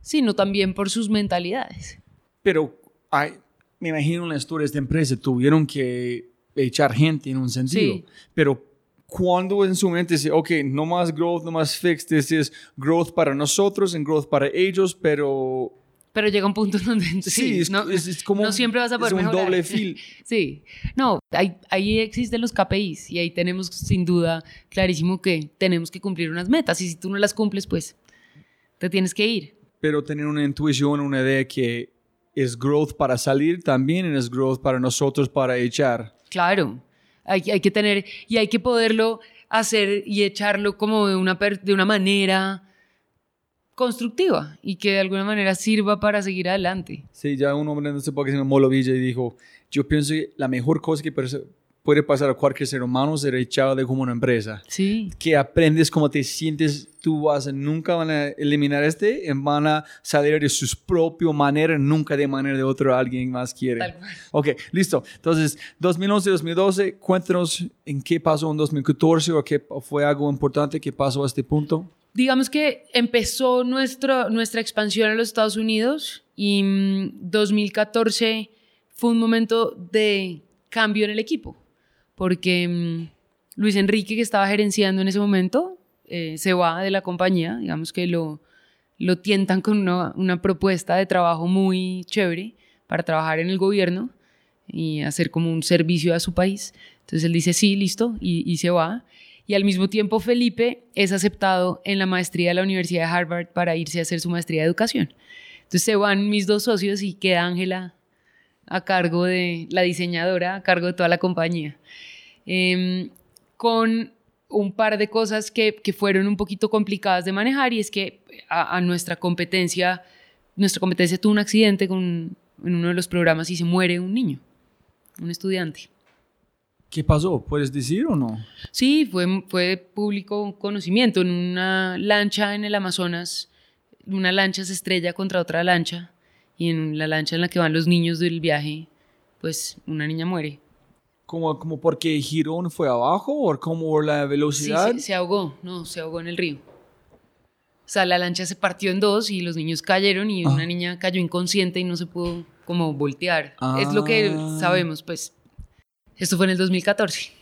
sino también por sus mentalidades. Pero hay, me imagino en las historias de empresa tuvieron que echar gente en un sentido, sí. pero cuando en su mente dice, ok, no más growth, no más fixed, este es growth para nosotros, en growth para ellos, pero... Pero llega un punto donde sí, sí es, no, es, es, como no siempre vas a poder es un mejorar. doble fil. sí, no, ahí, ahí existen los KPIs y ahí tenemos sin duda clarísimo que tenemos que cumplir unas metas y si tú no las cumples, pues te tienes que ir. Pero tener una intuición, una idea que es growth para salir también es growth para nosotros para echar. Claro, hay, hay que tener y hay que poderlo hacer y echarlo como de una, de una manera constructiva y que de alguna manera sirva para seguir adelante. Sí, ya un hombre no sé por qué se llama Molo Villa y dijo, yo pienso que la mejor cosa que puede pasar a cualquier ser humano ser echado de como una empresa. Sí. Que aprendes cómo te sientes, tú vas nunca van a eliminar este, van a salir de su propia manera, nunca de manera de otro alguien más quiere. Tal cual. Ok, listo. Entonces, 2011-2012, cuéntanos en qué pasó en 2014 o qué fue algo importante que pasó a este punto. Digamos que empezó nuestro, nuestra expansión a los Estados Unidos y mmm, 2014 fue un momento de cambio en el equipo porque mmm, Luis Enrique, que estaba gerenciando en ese momento, eh, se va de la compañía, digamos que lo, lo tientan con una, una, propuesta de trabajo muy chévere para trabajar en el gobierno y hacer como un servicio a su país. Entonces él dice, sí, listo, y, y se va. Y al mismo tiempo Felipe es aceptado en la maestría de la Universidad de Harvard para irse a hacer su maestría de educación. Entonces se van mis dos socios y queda Ángela a cargo de la diseñadora, a cargo de toda la compañía. Eh, con un par de cosas que, que, fueron un poquito complicadas de manejar y es que a, a, nuestra competencia, nuestra competencia tuvo un accidente con, en uno de los programas y se muere un niño, un estudiante. ¿Qué pasó? ¿Puedes decir o no? Sí, fue, fue público conocimiento. En una lancha en el Amazonas, una lancha se estrella contra otra lancha y en la lancha en la que van los niños del viaje, pues una niña muere. ¿Como, como porque girón fue abajo o como la velocidad? Sí, se, se ahogó, no, se ahogó en el río. O sea, la lancha se partió en dos y los niños cayeron y ah. una niña cayó inconsciente y no se pudo como voltear. Ah. Es lo que sabemos, pues. Esto fue en el 2014.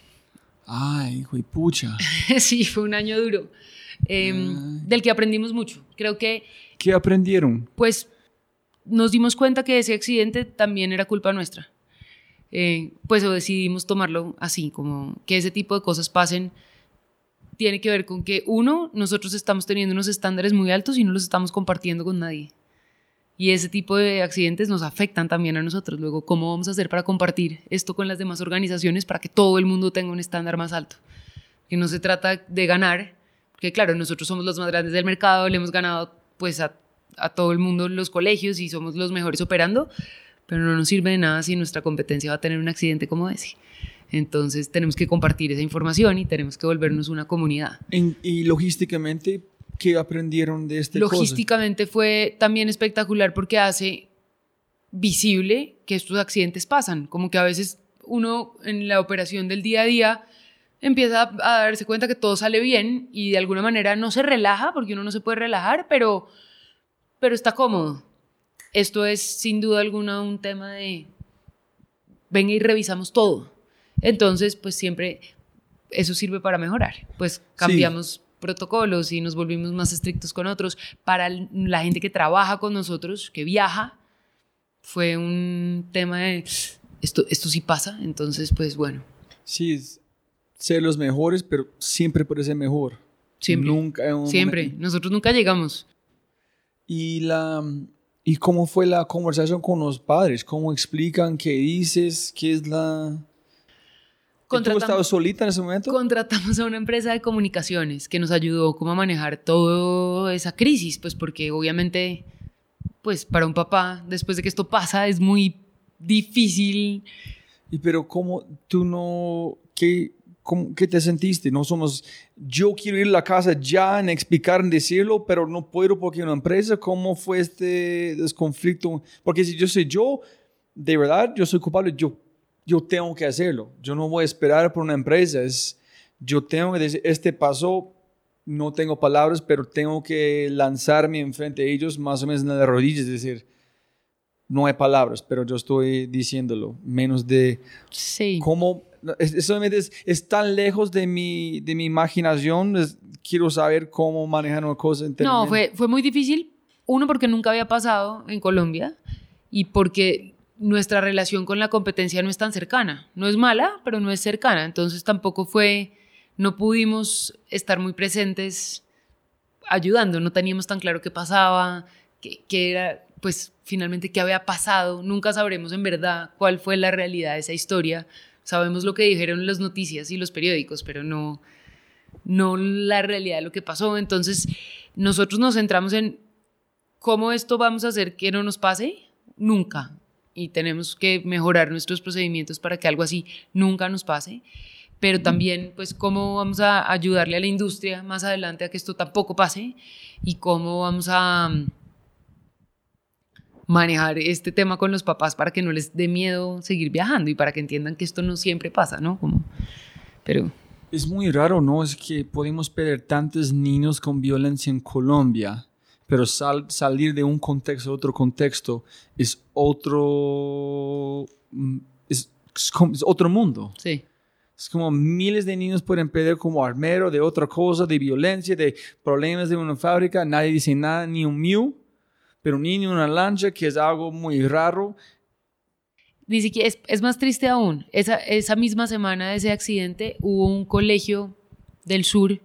Ay, hijo de pucha. sí, fue un año duro. Eh, del que aprendimos mucho. Creo que... ¿Qué aprendieron? Pues nos dimos cuenta que ese accidente también era culpa nuestra. Eh, pues decidimos tomarlo así, como que ese tipo de cosas pasen. Tiene que ver con que, uno, nosotros estamos teniendo unos estándares muy altos y no los estamos compartiendo con nadie. Y ese tipo de accidentes nos afectan también a nosotros. Luego, ¿cómo vamos a hacer para compartir esto con las demás organizaciones para que todo el mundo tenga un estándar más alto? Que no se trata de ganar, porque claro, nosotros somos los más grandes del mercado, le hemos ganado pues a, a todo el mundo en los colegios y somos los mejores operando, pero no nos sirve de nada si nuestra competencia va a tener un accidente como ese. Entonces tenemos que compartir esa información y tenemos que volvernos una comunidad. Y logísticamente, ¿qué aprendieron de este Logísticamente cosa? fue también espectacular porque hace visible que estos accidentes pasan, como que a veces uno en la operación del día a día empieza a darse cuenta que todo sale bien y de alguna manera no se relaja, porque uno no se puede relajar, pero, pero está cómodo. esto es sin duda alguna un tema de, venga y revisamos todo. Entonces, pues siempre eso sirve para mejorar. Pues cambiamos protocolos y nos volvimos más estrictos con otros. Para la gente que trabaja con nosotros, que viaja, fue un tema de esto, esto sí pasa, entonces pues bueno. Sí, ser los mejores, pero siempre puede ser mejor. Siempre. Nunca. Siempre. Nosotros nunca llegamos. Y la... ¿Y cómo fue la conversación con los padres? ¿Cómo explican qué dices? ¿Qué es la...? ¿Tú estabas solita en ese momento? Contratamos a una empresa de comunicaciones que nos ayudó como a manejar toda esa crisis, pues porque obviamente, pues para un papá, después de que esto pasa, es muy difícil. Y pero cómo tú no, qué, cómo, qué te sentiste? No somos, yo quiero ir a la casa ya en explicar, en decirlo, pero no puedo porque una empresa, ¿cómo fue este conflicto? Porque si yo soy yo, de verdad, yo soy culpable, yo yo tengo que hacerlo. Yo no voy a esperar por una empresa. Es, yo tengo que decir, este paso, no tengo palabras, pero tengo que lanzarme enfrente de ellos más o menos en las rodillas. Es decir, no hay palabras, pero yo estoy diciéndolo. Menos de sí. cómo... Eso es, es, tan lejos de mi, de mi imaginación. quiero saber cómo manejar una cosa. No, fue, fue muy difícil. Uno, porque nunca había pasado en Colombia y porque nuestra relación con la competencia no es tan cercana. No es mala, pero no es cercana. Entonces tampoco fue, no pudimos estar muy presentes ayudando, no teníamos tan claro qué pasaba, qué, era, pues finalmente qué había pasado. Nunca sabremos en verdad cuál fue la realidad de esa historia. Sabemos lo que dijeron las noticias y los periódicos, pero no, no la realidad de lo que pasó. Entonces nosotros nos centramos en cómo esto vamos a hacer que no nos pase. Nunca, y tenemos que mejorar nuestros procedimientos para que algo así nunca nos pase, pero también pues cómo vamos a ayudarle a la industria más adelante a que esto tampoco pase y cómo vamos a manejar este tema con los papás para que no les dé miedo seguir viajando y para que entiendan que esto no siempre pasa, ¿no? Como, pero... Es muy raro, ¿no? Es que podemos perder tantos niños con violencia en Colombia pero salir de un contexto a otro contexto es otro, mm, es, otro mundo. Sí. Es como miles de niños pueden perder como armero de otra cosa, de violencia, de problemas de una fábrica, nadie dice nada, ni un miu, pero un niño en una lancha, que es algo muy raro. Ni siquiera, es, es más triste aún, esa, esa misma semana de ese accidente hubo un colegio del sur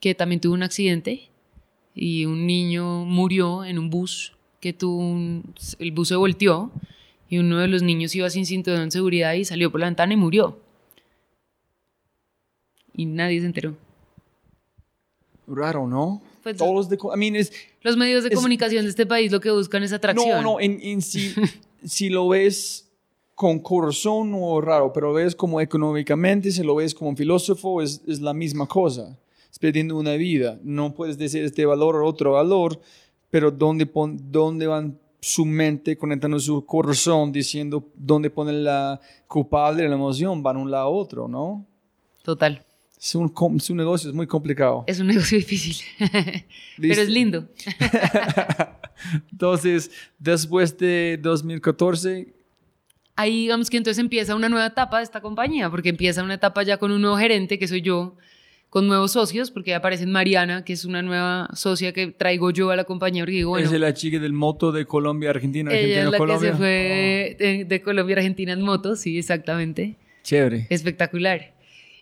que también tuvo un accidente y un niño murió en un bus que tuvo el bus se volteó y uno de los niños iba sin cinturón de seguridad y salió por la ventana y murió. Y nadie se enteró. Raro, ¿no? Pues, Todos de, los medios de comunicación de este país lo que buscan es atracción. No, no, en, si, si lo ves con corazón o raro, pero ves como económicamente, si lo ves como filósofo, es, es la misma cosa perdiendo una vida. No puedes decir este valor o otro valor, pero ¿dónde, pon, dónde van su mente conectando su corazón diciendo dónde ponen la culpable la emoción? Van un lado a otro, ¿no? Total. Es un, es un negocio, es muy complicado. Es un negocio difícil, pero es lindo. entonces, después de 2014, ahí digamos que entonces empieza una nueva etapa de esta compañía, porque empieza una etapa ya con un nuevo gerente, que soy yo, con nuevos socios, porque ya aparece Mariana, que es una nueva socia que traigo yo a la compañía. Porque digo, es la chica del moto de Colombia, Argentina, Argentina, ella es la Colombia. que se fue de, Colombia, Argentina en moto, sí, exactamente. Chévere. Espectacular.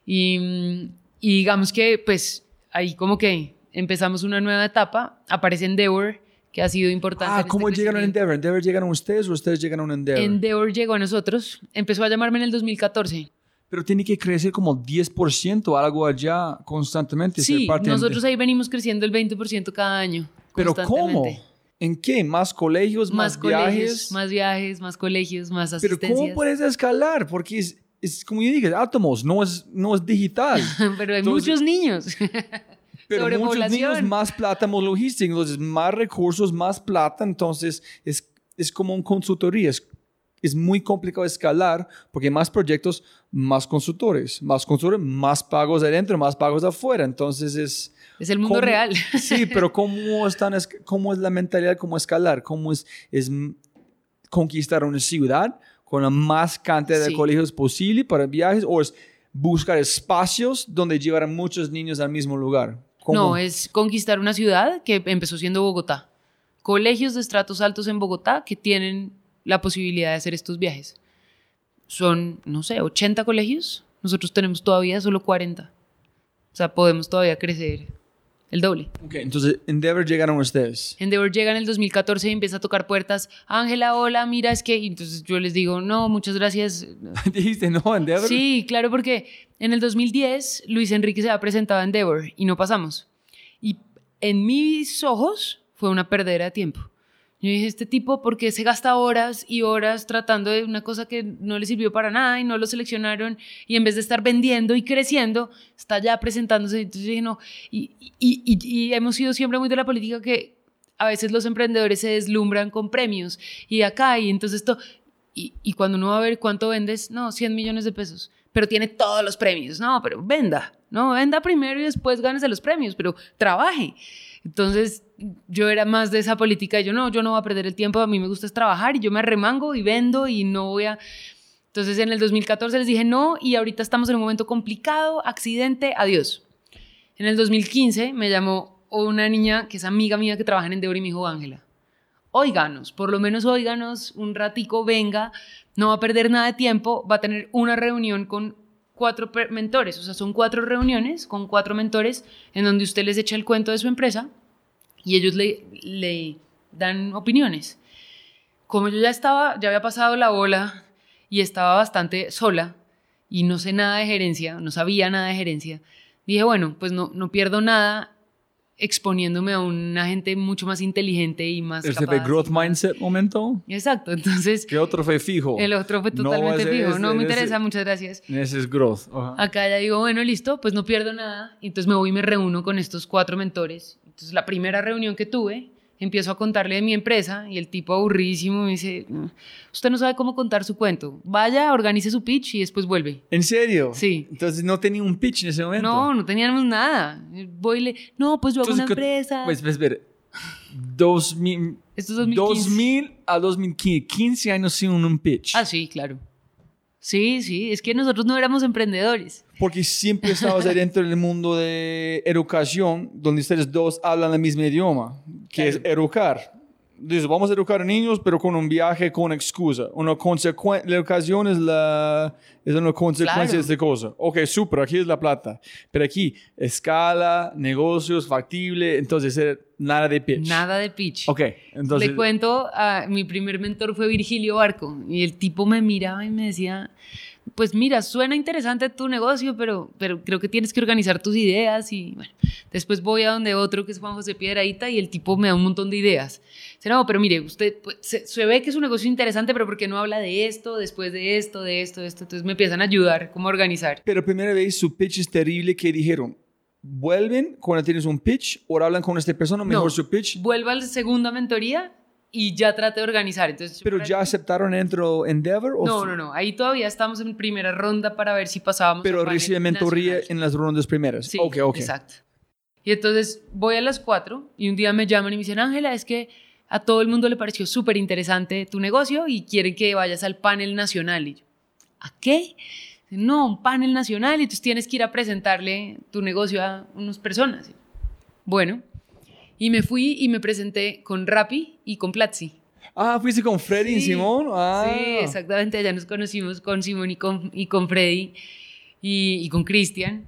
Y, y digamos que, pues, ahí como que empezamos una nueva etapa. Aparece Endeavor, que ha sido importante. Ah, ¿cómo este llegaron a Endeavor? ¿Endeavor llegaron a ustedes o ustedes llegaron a Endeavor? Endeavor llegó a nosotros. Empezó a llamarme en el 2014 pero tiene que crecer como 10% algo allá constantemente. Sí, nosotros ahí venimos creciendo el 20% cada año. ¿Pero cómo? ¿En qué? ¿Más colegios, más, viajes? Más viajes, más colegios, más asistencias. Pero ¿cómo puedes escalar? Porque es, es como yo dije, átomos, no es, no es digital. pero hay muchos niños. pero muchos niños, más plata, más logística, entonces más recursos, más plata, entonces es, es como un consultoría, es es muy complicado escalar porque más proyectos, más consultores, más consultores, más pagos adentro, más pagos afuera. Entonces es... Es el mundo ¿cómo- real. Sí, pero ¿cómo, están, es- ¿cómo es la mentalidad? ¿Cómo escalar? ¿Cómo es, es conquistar una ciudad con la más cantidad de colegios posible para viajes? ¿O es buscar espacios donde llevar a muchos niños al mismo lugar? ¿Cómo? No, es conquistar una ciudad que empezó siendo Bogotá. Colegios de estratos altos en Bogotá que tienen la posibilidad de hacer estos viajes. Son, no sé, 80 colegios. Nosotros tenemos todavía solo 40. O sea, podemos todavía crecer el doble. Ok, entonces Endeavor llegaron ustedes. Endeavor llega en el 2014 y empieza a tocar puertas. Ángela, hola, mira, es que... y entonces yo les digo, no, muchas gracias. Dijiste, no, Endeavor. Sí, claro, porque en el 2010 Luis Enrique se ha presentado a Endeavor y no pasamos. Y en mis ojos fue una perdera de tiempo. Yo dije, este tipo, ¿por qué se gasta horas y horas tratando de una cosa que no le sirvió para nada y no lo seleccionaron? Y en vez de estar vendiendo y creciendo, está ya presentándose. Entonces dije, no. Y, y, hemos sido siempre muy de la política que a veces los emprendedores se deslumbran con premios y acá y entonces esto. Y, y cuando uno va a ver cuánto vendes, no, 100 millones de pesos, pero tiene todos los premios, no, pero venda, no, venda primero y después gánese los premios, pero trabaje. Entonces yo era más de esa política, yo no, yo no voy a perder el tiempo, a mí me gusta es trabajar y yo me arremango y vendo y no voy a... Entonces en el 2014 les dije no y ahorita estamos en un momento complicado, accidente, adiós. En el 2015 me llamó una niña que es amiga mía que trabaja en Endeavor y me dijo, Ángela, óiganos, por lo menos óiganos un ratico, venga, no va a perder nada de tiempo, va a tener una reunión con cuatro mentores, o sea, son cuatro reuniones con cuatro mentores en donde usted les echa el cuento de su empresa y ellos le, le dan opiniones. Como yo ya estaba, ya había pasado la bola y estaba bastante sola y no sé nada de gerencia, no sabía nada de gerencia, dije, bueno, pues no, no pierdo nada exponiéndome a una gente mucho más inteligente y más ¿Este capaz. fue growth mindset momento? Exacto, entonces ¿Qué otro fue fijo? el otro fue No, totalmente ese fijo. es- no me ese- interesa, muchas gracias. Ese es growth. Ajá. Acá ya digo, bueno, listo, pues no pierdo nada. Entonces me voy y me reúno con estos cuatro mentores. Entonces la primera reunión que tuve, empiezo a contarle de mi empresa y el tipo aburridísimo me dice, "Mm, usted no sabe cómo contar su cuento. Vaya, organice su pitch y después vuelve. ¿En serio? Sí. Entonces no tenía un pitch en ese momento. No, no teníamos nada. Voy y le, no, pues yo hago una Entonces, ¿qué- empresa. Pues, pues, espera. 2000, Esto es 2015. 2000 a 2015, 15 años sin un pitch. Ah, sí, claro. Sí, sí, es que nosotros no éramos emprendedores. Porque siempre estabas ahí dentro del mundo de educación, donde ustedes dos hablan el mismo idioma, que es educar. Dices, vamos a educar a niños, pero con un viaje con excusa. Una consecuencia, la educación es, la, es una consecuencia Claro. de esta cosa. Ok, súper, aquí es la plata. Pero aquí, escala, negocios, factible, entonces eh, nada de pitch. Nada de pitch. Ok, entonces... Le cuento, a, mi primer mentor fue Virgilio Barco y el tipo me miraba y me decía, pues mira, suena interesante tu negocio, pero, pero creo que tienes que organizar tus ideas y bueno, después voy a donde otro que es Juan José Piedraíta y el tipo me da un montón de ideas. Dice, no, pero mire, usted pues, se, se ve que es un negocio interesante, pero ¿por qué no habla de esto, después de esto, de esto, de esto? Entonces me empiezan a ayudar, cómo organizar. Pero primera vez su pitch es terrible que dijeron, vuelven cuando tienes un pitch o hablan con esta persona, mejor No, su pitch. Vuelvo a la segunda mentoría y ya traté de organizar. Entonces, Pero ya aceptaron dentro Endeavor o No, no, no. Ahí todavía estamos en primera ronda para ver si pasábamos. Pero recibe mentoría nacional. en las rondas primeras. Sí, ok, ok. exacto. Y entonces voy a las cuatro y un día me llaman y me dicen, Ángela, es que a todo el mundo le pareció súper interesante tu negocio y quieren que vayas al panel nacional. Y yo, ¿a qué? No, un panel nacional y entonces tienes que ir a presentarle tu negocio a unas personas. Bueno, y me fui y me presenté con Rappi y con Platzi. Ah, fuiste con Freddy y Sí, Simón. Ah. Sí, exactamente. Allá nos conocimos con Simón y con, y con Freddy y, y con Cristian.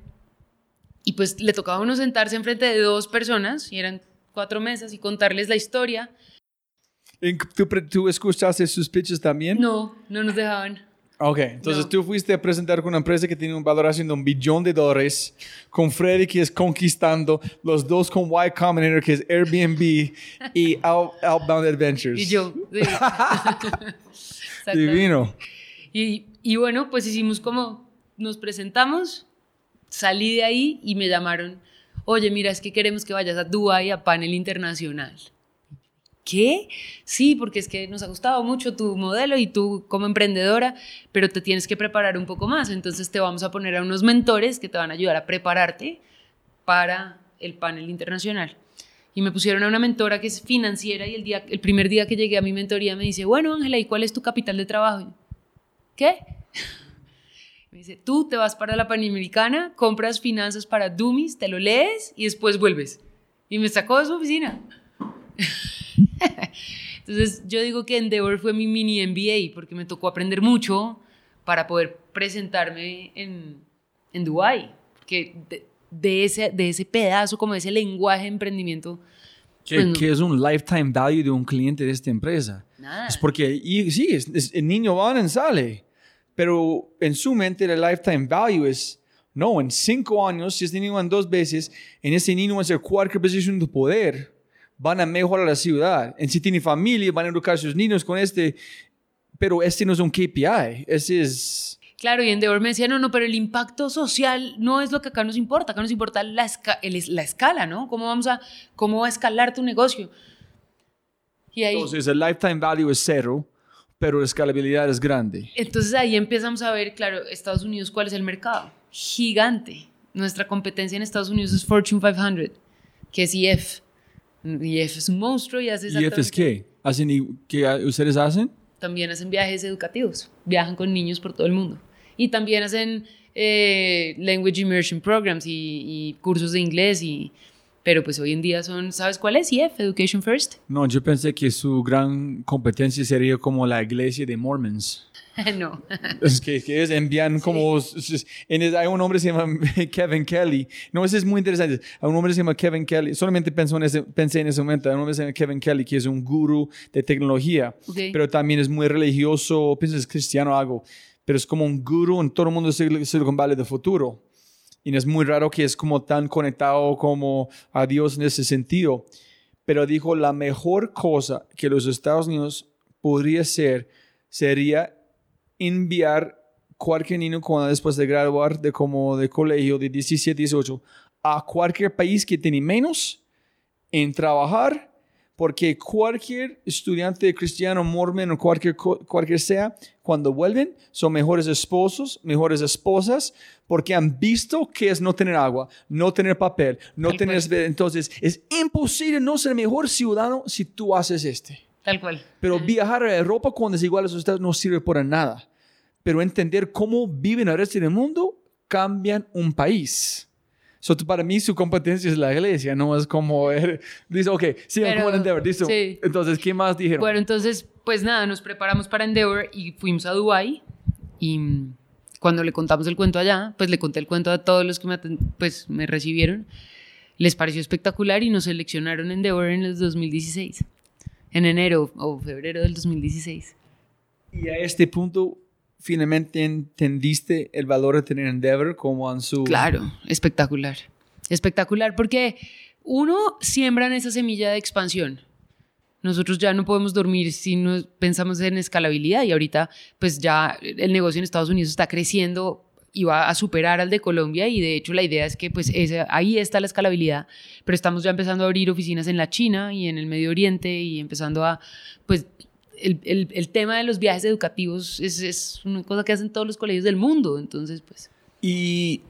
Y pues le tocaba a uno sentarse enfrente de dos personas, y eran cuatro mesas, y contarles la historia. ¿En- ¿Tú, tú escuchaste sus pitches también? No, no nos dejaban. Ok, entonces No. tú fuiste a presentar con una empresa que tiene un valoración de un billón de dólares, con Freddy que es conquistando, los dos con Y Combinator que es Airbnb y Out- Outbound Adventures. Y yo. sí. Divino. Y, y bueno, pues hicimos como, nos presentamos, salí de ahí y me llamaron, oye, mira, es que queremos que vayas a Dubái a panel internacional. ¿Qué? Sí, porque es que nos ha gustado mucho tu modelo y tú como emprendedora, pero te tienes que preparar un poco más. Entonces te vamos a poner a unos mentores que te van a ayudar a prepararte para el panel internacional. Y me pusieron a una mentora que es financiera y el, día, el primer día que llegué a mi mentoría me dice, bueno, Ángela, ¿y cuál es tu capital de trabajo? ¿Qué? Me dice, tú te vas para la Panamericana, compras finanzas para Dummies, te lo lees y después vuelves. Y me sacó de su oficina. Entonces yo digo que Endeavor fue mi mini MBA porque me tocó aprender mucho para poder presentarme en, en Dubái. Porque de, ese, de ese pedazo, como de ese lenguaje de emprendimiento... Que, pues es un lifetime value de un cliente de esta empresa. Nada. Es porque, y, sí, el niño va y sale pero en su mente el lifetime value es, no, en cinco años, si este niño en dos veces, en ese niño va a ser cualquier posición de poder, van a mejorar la ciudad. En si tiene familia, van a educar a sus niños con este, pero este no es un KPI, ese es... Claro, y Endeavor me decía, no, no, pero el impacto social no es lo que acá nos importa, acá nos importa la, la escala, ¿no? ¿Cómo, vamos a, ¿Cómo va a escalar tu negocio? Y ahí, Entonces, el lifetime value es cero, pero la escalabilidad es grande. Entonces ahí empezamos a ver, claro, Estados Unidos, ¿cuál es el mercado? Gigante. Nuestra competencia en Estados Unidos es Fortune 500, que es IF. IF es un monstruo y hace ¿IF es qué? ¿Hacen, ¿Qué ustedes hacen? También hacen viajes educativos, viajan con niños por todo el mundo. Y también hacen eh, Language Immersion Programs y, y cursos de inglés y pero pues hoy en día son, ¿sabes cuál es? EF, Education First. No, yo pensé que su gran competencia sería como la iglesia de Mormons. no. es que, que ellos envían como... En, hay un hombre que se llama Kevin Kelly. No, eso es muy interesante. Hay un hombre que se llama Kevin Kelly. Solamente pensé en ese, pensé en ese momento. Hay un hombre que se llama Kevin Kelly, que es un guru de tecnología. Pero también es muy religioso. Pienso es cristiano algo. Pero es como un guru en todo el mundo de Silicon Valley de futuro y es muy raro que es como tan conectado como a Dios en ese sentido. Pero dijo, la mejor cosa que los Estados Unidos podría hacer sería enviar cualquier niño cuando después de graduar de como de colegio de 17, 18 a cualquier país que tiene menos en trabajar porque cualquier estudiante cristiano, mormon o cualquier, cualquier sea, cuando vuelven, son mejores esposos, mejores esposas, porque han visto que es no tener agua, no tener papel, no tener... Entonces, es imposible no ser mejor ciudadano si tú haces este. Tal cual. Pero viajar a Europa cuando es igual a no sirve para nada. Pero entender cómo viven el resto del mundo cambian un país. So, para mí su competencia es la iglesia, no es como... dice, ok, sí, como Endeavor, Sí. Entonces, ¿qué más dijeron? Bueno, entonces, pues nada, nos preparamos para Endeavor y fuimos a Dubai y cuando le contamos el cuento allá, pues le conté el cuento a todos los que me, pues, me recibieron. Les pareció espectacular y nos seleccionaron en Endeavor en el 2016, en enero o febrero del 2016. Y a este punto, finalmente entendiste el valor de tener Endeavor como en su... Claro, espectacular. Espectacular porque uno siembra en esa semilla de expansión. Nosotros ya no podemos dormir si no pensamos en escalabilidad y ahorita pues ya el negocio en Estados Unidos está creciendo y va a superar al de Colombia y de hecho la idea es que pues ahí está la escalabilidad, pero estamos ya empezando a abrir oficinas en la China y en el Medio Oriente y empezando a pues el, el, tema de los viajes educativos es, es, una cosa que hacen todos los colegios del mundo, entonces pues... Y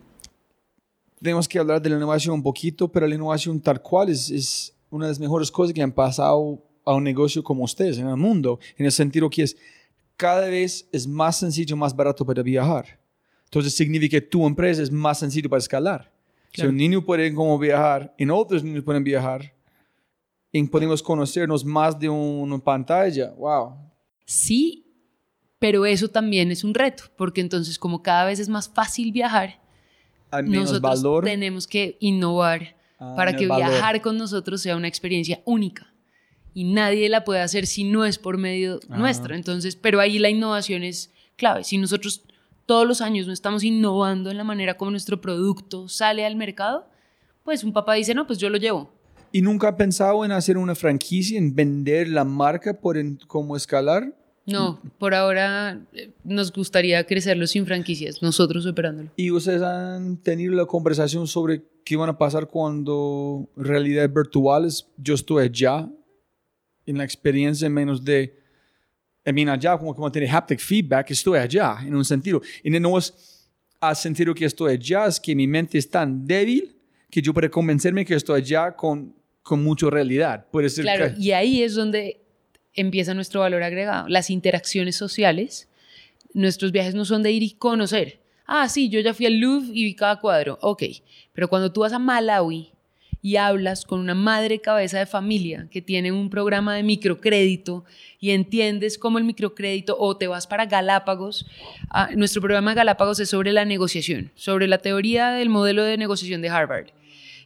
tenemos que hablar de la innovación un poquito, pero la innovación tal cual es, es una de las mejores cosas que han pasado a un negocio como ustedes en el mundo, en el sentido que es cada vez es más sencillo, más barato para viajar. Entonces significa que tu empresa es más sencillo para escalar. Si un niño puede como viajar, y otros niños pueden viajar, podemos conocernos más de una pantalla. Wow. Sí, pero eso también es un reto, porque entonces como cada vez es más fácil viajar, nosotros tenemos que innovar ah, para que viajar con nosotros sea una experiencia única y nadie la puede hacer si no es por medio ah. nuestro. Entonces, pero ahí la innovación es clave. Si nosotros todos los años no estamos innovando en la manera como nuestro producto sale al mercado, pues un papá dice, no, pues yo lo llevo. ¿Y nunca ha pensado en hacer una franquicia, en vender la marca por en, como escalar? No, por ahora eh, nos gustaría crecerlo sin franquicias, nosotros operándolo. ¿Y ustedes han tenido la conversación sobre qué van a pasar cuando realidad virtuales, yo estoy allá en la experiencia menos de, I mean, allá como, como tiene haptic feedback, estoy allá, en un sentido. Y no es al sentido que estoy allá, es que mi mente es tan débil que yo para convencerme que estoy allá con, con mucha realidad. Puede ser Claro, que- y ahí es donde empieza nuestro valor agregado. Las interacciones sociales, nuestros viajes no son de ir y conocer. Ah, sí, yo ya fui al Louvre y vi cada cuadro. Ok, pero cuando tú vas a Malawi y hablas con una madre cabeza de familia que tiene un programa de microcrédito y entiendes cómo el microcrédito, o te vas para Galápagos, ah, nuestro programa de Galápagos es sobre la negociación, sobre la teoría del modelo de negociación de Harvard.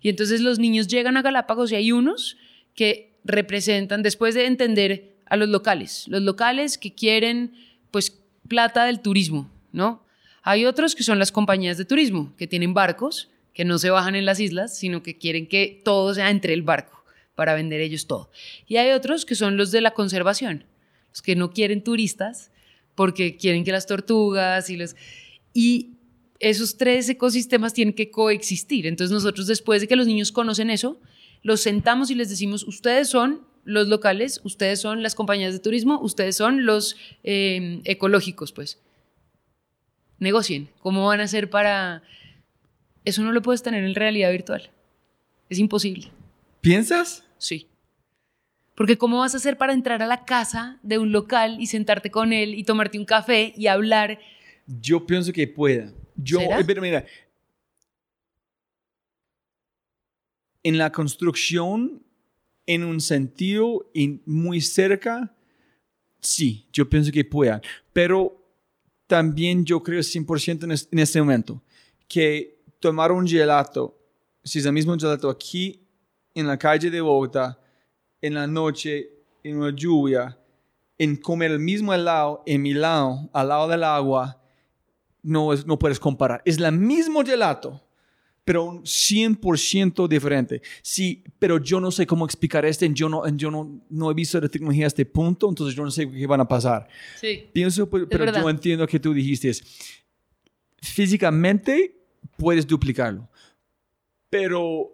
Y entonces los niños llegan a Galápagos y hay unos que representan, después de entender a los locales, los locales que quieren pues plata del turismo, ¿no? Hay otros que son las compañías de turismo, que tienen barcos, que no se bajan en las islas, sino que quieren que todo sea entre el barco para vender ellos todo. Y hay otros que son los de la conservación, los que no quieren turistas porque quieren que las tortugas y los... Y esos tres ecosistemas tienen que coexistir. Entonces nosotros después de que los niños conocen eso, los sentamos y les decimos, ustedes son los locales, ustedes son las compañías de turismo, ustedes son los eh, ecológicos, pues. Negocien. ¿Cómo van a hacer para...? Eso no lo puedes tener en realidad virtual. Es imposible. ¿Piensas? Sí. Porque ¿cómo vas a hacer para entrar a la casa de un local y sentarte con él y tomarte un café y hablar? Yo pienso que pueda. Yo, ¿Será? eh, pero mira, en la construcción, en un sentido muy cerca, sí, yo pienso que puedan. Pero también yo creo 100% en, es- en este momento que tomar un gelato, si es el mismo gelato aquí en la calle de Bogotá, en la noche, en una lluvia, en comer el mismo helado en Milán, al lado del agua, no, es, no puedes comparar. Es el mismo gelato, pero un 100% diferente. Sí, pero yo no sé cómo explicar esto. Yo no, yo no, no he visto la tecnología a este punto, entonces yo no sé qué van a pasar. Sí. Pienso, pero, pero yo entiendo que tú dijiste, físicamente puedes duplicarlo, pero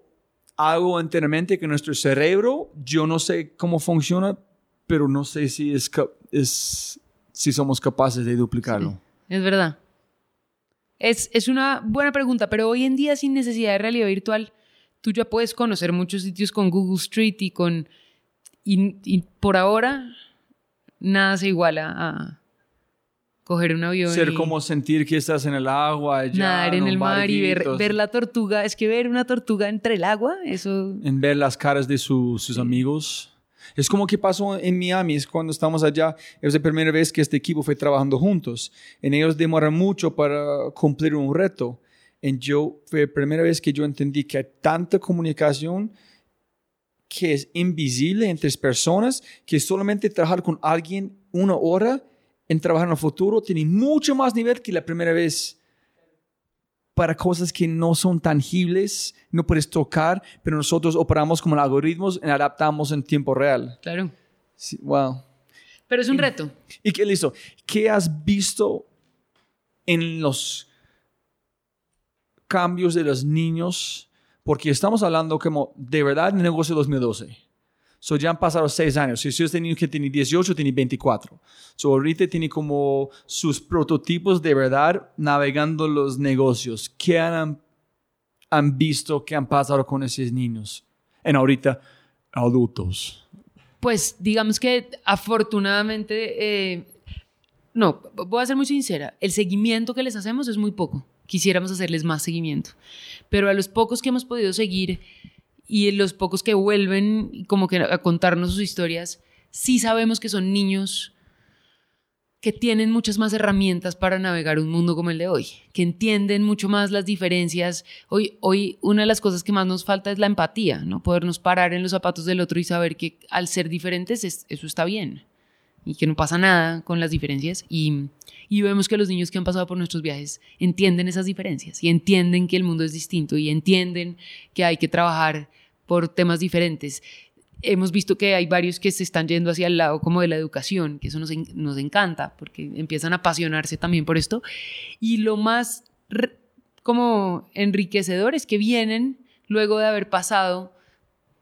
algo internamente que nuestro cerebro, yo no sé cómo funciona, pero no sé si, es, si somos capaces de duplicarlo. Es verdad. Es, es una buena pregunta, pero hoy en día sin necesidad de realidad virtual, tú ya puedes conocer muchos sitios con Google Street y con... Y, y por ahora, nada se iguala a coger un avión Ser y como sentir que estás en el agua, allá, nadar en el mar y ver, ver la tortuga. Es que ver una tortuga entre el agua, eso... en ver las caras de su- sus amigos. Es como que pasó en Miami, es cuando estamos allá, es la primera vez que este equipo fue trabajando juntos. En ellos demoran mucho para cumplir un reto. En yo fue la primera vez que yo entendí que hay tanta comunicación que es invisible entre personas, que solamente trabajar con alguien una hora en trabajar en el futuro tiene mucho más nivel que la primera vez para cosas que no son tangibles, no puedes tocar, pero nosotros operamos como algoritmos y adaptamos en tiempo real. Claro. Sí, wow. Pero es un reto. ¿Y qué listo? ¿Qué has visto en los cambios de los niños? Porque estamos hablando como de verdad del negocio 2012. So ya han pasado seis años. Si este niño que tiene 18, tiene 24. So ahorita tiene como sus prototipos de verdad navegando los negocios. ¿Qué han, han visto que han pasado con esos niños? En ahorita, adultos. Pues digamos que afortunadamente, eh, no, voy a ser muy sincera, el seguimiento que les hacemos es muy poco. Quisiéramos hacerles más seguimiento. Pero a los pocos que hemos podido seguir y los pocos que vuelven como que a contarnos sus historias, sí sabemos que son niños que tienen muchas más herramientas para navegar un mundo como el de hoy, que entienden mucho más las diferencias. Hoy, hoy una de las cosas que más nos falta es la empatía, ¿no? Podernos parar en los zapatos del otro y saber que al ser diferentes es- eso está bien y que no pasa nada con las diferencias. Y, y vemos que los niños que han pasado por nuestros viajes entienden esas diferencias y entienden que el mundo es distinto y entienden que hay que trabajar por temas diferentes hemos visto que hay varios que se están yendo hacia el lado como de la educación, que eso nos, nos encanta, porque empiezan a apasionarse también por esto. Y lo más como enriquecedor es que vienen, luego de haber pasado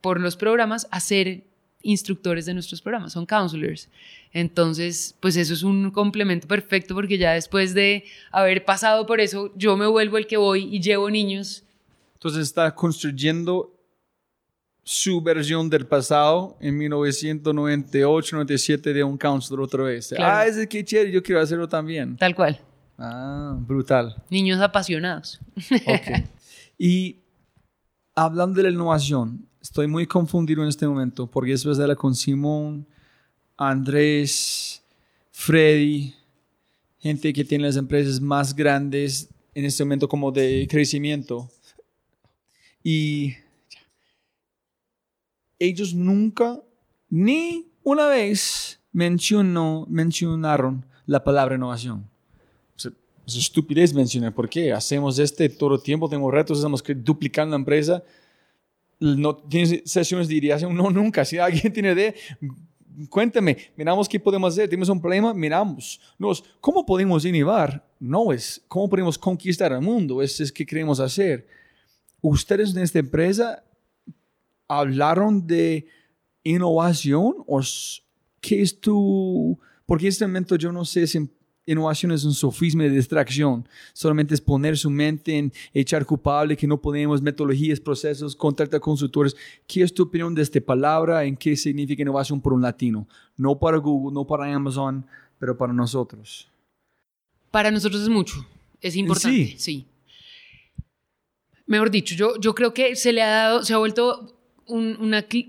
por los programas, a ser instructores de nuestros programas, son counselors. Entonces, pues eso es un complemento perfecto porque ya después de haber pasado por eso, yo me vuelvo el que voy y llevo niños. Entonces está construyendo su versión del pasado en 1998, 97 de un counselor otra vez. Claro. Ah, ese que chévere, yo quiero hacerlo también. Tal cual. Ah, brutal. Niños apasionados. Ok. y hablando de la innovación, estoy muy confundido en este momento porque de la con Simón, Andrés, Freddy, gente que tiene las empresas más grandes en este momento como de crecimiento. Y ellos nunca, ni una vez mencionó, mencionaron la palabra innovación. Es estupidez mencionar. ¿Por qué? Hacemos este todo el tiempo, tengo retos, estamos duplicando la empresa. No tienes sesiones de ideación, no, nunca. Si alguien tiene idea, cuéntame, miramos qué podemos hacer, tenemos un problema, miramos. Cómo podemos innovar, no es cómo podemos conquistar el mundo, es, es qué queremos hacer. Ustedes en esta empresa hablaron de innovación o qué es tu... Porque en este momento yo no sé si innovación es un sofisma de distracción, solamente es poner su mente en echar culpable que no podemos, metodologías, procesos, contratar consultores. ¿Qué es tu opinión de esta palabra? ¿En qué significa innovación por un latino? No para Google, no para Amazon, pero para nosotros. Para nosotros es mucho, es importante, Sí. sí. Mejor dicho, yo, yo creo que se le ha dado, se ha vuelto un,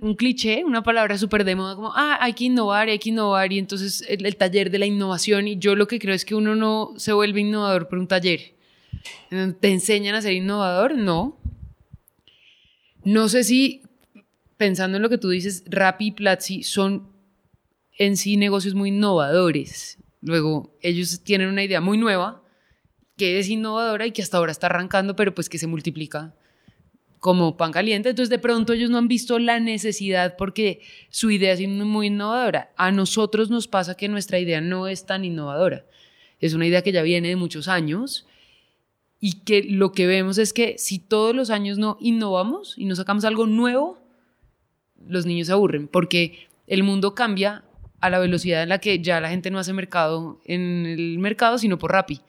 un cliché, una palabra súper de moda, como, ah, hay que innovar, hay que innovar, y entonces el, el taller de la innovación, y yo lo que creo es que uno no se vuelve innovador por un taller. ¿Te enseñan a ser innovador? No. No sé si, pensando en lo que tú dices, Rappi y Platzi son en sí negocios muy innovadores. Luego, ellos tienen una idea muy nueva, que es innovadora y que hasta ahora está arrancando, pero pues que se multiplica como pan caliente. Entonces, de pronto ellos no han visto la necesidad porque su idea es muy innovadora. A nosotros nos pasa que nuestra idea no es tan innovadora. Es una idea que ya viene de muchos años y que lo que vemos es que si todos los años no innovamos y no sacamos algo nuevo, los niños se aburren porque el mundo cambia a la velocidad en la que ya la gente no hace mercado en el mercado, sino por Rappi.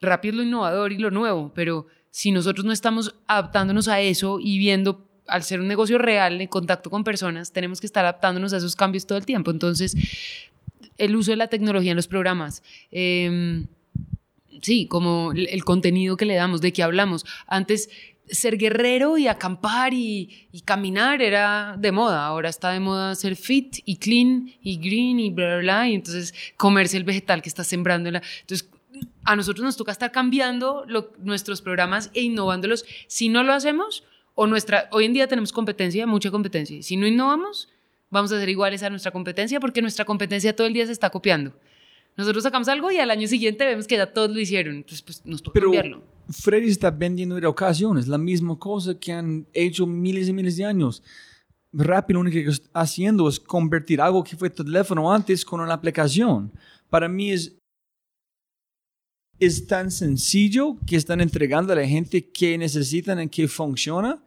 Rappi es lo innovador y lo nuevo, pero si nosotros no estamos adaptándonos a eso y viendo, al ser un negocio real, en contacto con personas, tenemos que estar adaptándonos a esos cambios todo el tiempo. Entonces, el uso de la tecnología en los programas. eh, sí, como el, contenido que le damos, de qué hablamos. Antes ser guerrero y acampar y, caminar era de moda. Ahora está de moda ser fit y clean y green y bla, bla, bla. Y entonces comerse el vegetal que está sembrando. la- Entonces, a nosotros nos toca estar cambiando lo- nuestros programas e innovándolos. Si no lo hacemos, o nuestra, hoy en día tenemos competencia, mucha competencia. Si no innovamos, vamos a ser iguales a nuestra competencia porque nuestra competencia todo el día se está copiando. Nosotros sacamos algo y al año siguiente vemos que ya todos lo hicieron. Entonces, pues nos toca Pero cambiarlo. Freddy está vendiendo educaciones, la misma cosa que han hecho miles y miles de años. Rappi lo único que está haciendo es convertir algo que fue teléfono antes con una aplicación. Para mí es, es tan sencillo que están entregando a la gente que necesitan y que funciona.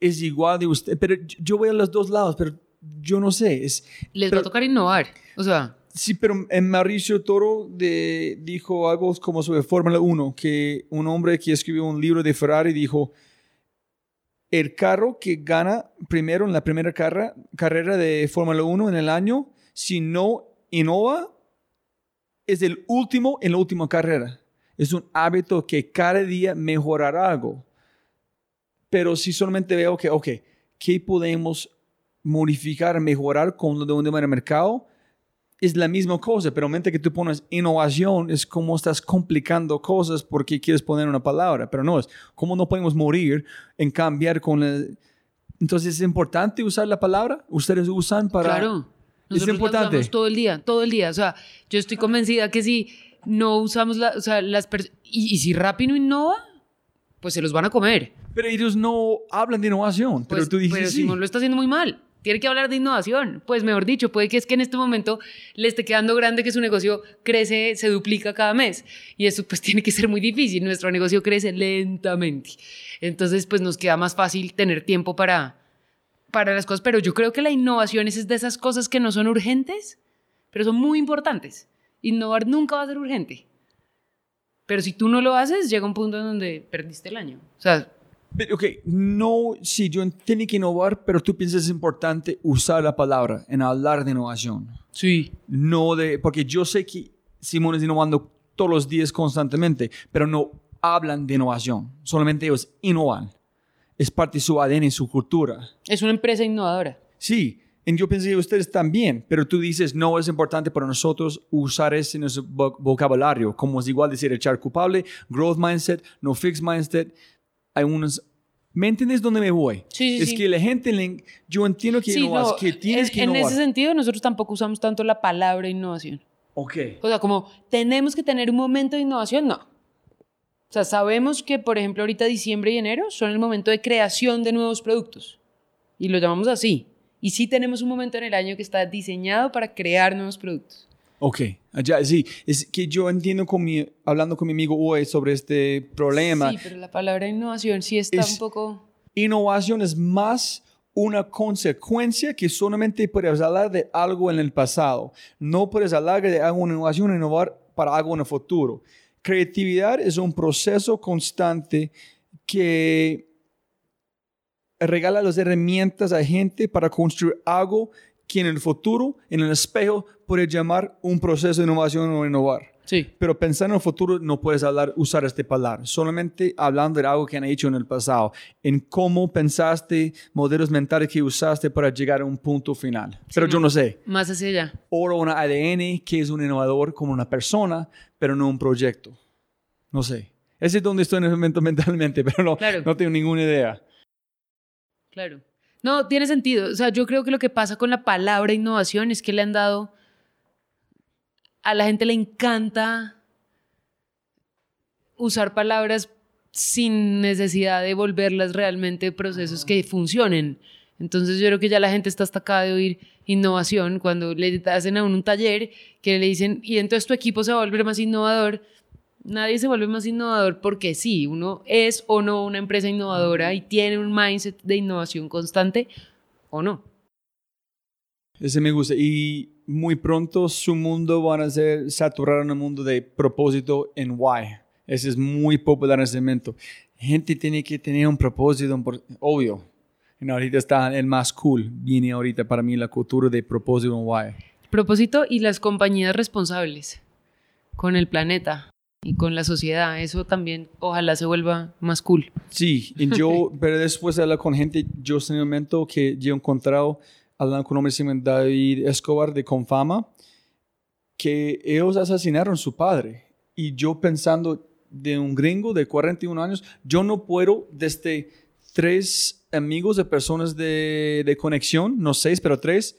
Es igual de usted, pero yo- voy a los dos lados, pero yo no sé. Es, Les va pero- a tocar innovar. O sea, Sí, pero en Mauricio Toro de, dijo algo como sobre Fórmula 1, que un hombre que escribió un libro de Ferrari dijo, el carro que gana primero en la primera carrera, carrera de Fórmula 1 en el año, si no innova, es el último en la última carrera. Es un hábito que cada día mejorará algo. Pero si solamente veo que, ok, ¿qué podemos modificar, mejorar con lo de un de mercado? es la misma cosa, pero en mente que tú pones innovación es como estás complicando cosas porque quieres poner una palabra, pero no es como no podemos morir en cambiar con el... Entonces es importante usar la palabra, ustedes usan para... claro. Es Nosotros la importante. usamos todo el día, todo el día. O sea, yo estoy convencida que si no usamos la, o sea, las y, y si Rappi no innova, pues se los van a comer. Pero ellos no hablan de innovación, pero Pues, tú dices pero sí. Simón lo está haciendo muy mal. Tiene que hablar de innovación. Pues mejor dicho, puede que es que en este momento le esté quedando grande que su negocio crece, se duplica cada mes. Y eso pues tiene que ser muy difícil. Nuestro negocio crece lentamente. Entonces pues nos queda más fácil tener tiempo para, para las cosas, pero yo creo que la innovación es de esas cosas que no son urgentes, pero son muy importantes. Innovar nunca va a ser urgente. Pero si tú no lo haces, llega un punto en donde perdiste el año. O sea, Ok, no, sí, yo entiendo que innovar, pero tú piensas es importante usar la palabra en hablar de innovación. sí. No de, porque yo sé que Simón es innovando todos los días constantemente, pero no hablan de innovación, solamente ellos innovan. Es parte de su ADN y su cultura. Es una empresa innovadora. Sí, y yo pensé que ustedes también, pero tú dices, no es importante para nosotros usar ese en nuestro vo- vocabulario, como es igual decir echar culpable, growth mindset, no fixed mindset. Hay unos... ¿Me entiendes dónde me voy? Sí, sí, es sí. que la gente, le- yo entiendo que no, que tienes en, que en innovar. ese sentido, nosotros tampoco usamos tanto la palabra innovación. Ok. O sea, como tenemos que tener un momento de innovación, no. Sea, sabemos que, por ejemplo, ahorita diciembre y enero son el momento de creación de nuevos productos. Y lo llamamos así. Y sí tenemos un momento en el año que está diseñado para crear nuevos productos. Ok, allá sí. Es que yo entiendo con mi, hablando con mi amigo hoy sobre este problema. Sí, pero la palabra innovación sí está Es- un poco... Innovación es más una consecuencia que solamente puedes hablar de algo en el pasado. No puedes hablar de algo en innovación, innovar para algo en el futuro. Creatividad es un proceso constante que regala las herramientas a gente para construir algo que en el futuro, en el espejo, puede llamar un proceso de innovación o innovar. Sí. Pero pensando en el futuro no puedes hablar, usar este palabra, solamente hablando de algo que han hecho en el pasado, en cómo pensaste, modelos mentales que usaste para llegar a un punto final. Pero yo no sé, Más hacia allá. oro una ADN que es un innovador como una persona, pero no un proyecto. No sé. Ese es donde estoy en el momento mentalmente, pero no, Claro. no tengo ninguna idea. Claro. No, tiene sentido. O sea, yo creo que lo que pasa con la palabra innovación es que le han dado. A la gente le encanta usar palabras sin necesidad de volverlas realmente procesos que funcionen. Entonces yo creo que ya la gente está hasta acá de oír innovación cuando le hacen a uno un taller que le dicen, y entonces tu equipo se va a volver más innovador. Nadie se vuelve más innovador porque sí, uno es o no una empresa innovadora y tiene un mindset de innovación constante o no. Ese me gusta. Y muy pronto su mundo van a ser saturar en un mundo de propósito en why. Ese es muy popular en este momento. Gente tiene que tener un propósito, obvio. Y ahorita está el más cool. Viene ahorita para mí la cultura de propósito en why. Propósito y las compañías responsables con el planeta y con la sociedad. Eso también ojalá se vuelva más cool. Sí, y yo, pero después de hablar con gente, yo en el momento que yo he encontrado, hablando con un hombre que se llama David Escobar de Confama, que ellos asesinaron su padre. Y yo pensando de un gringo de 41 años, yo no puedo desde tres amigos de personas de, de conexión, no seis, pero tres,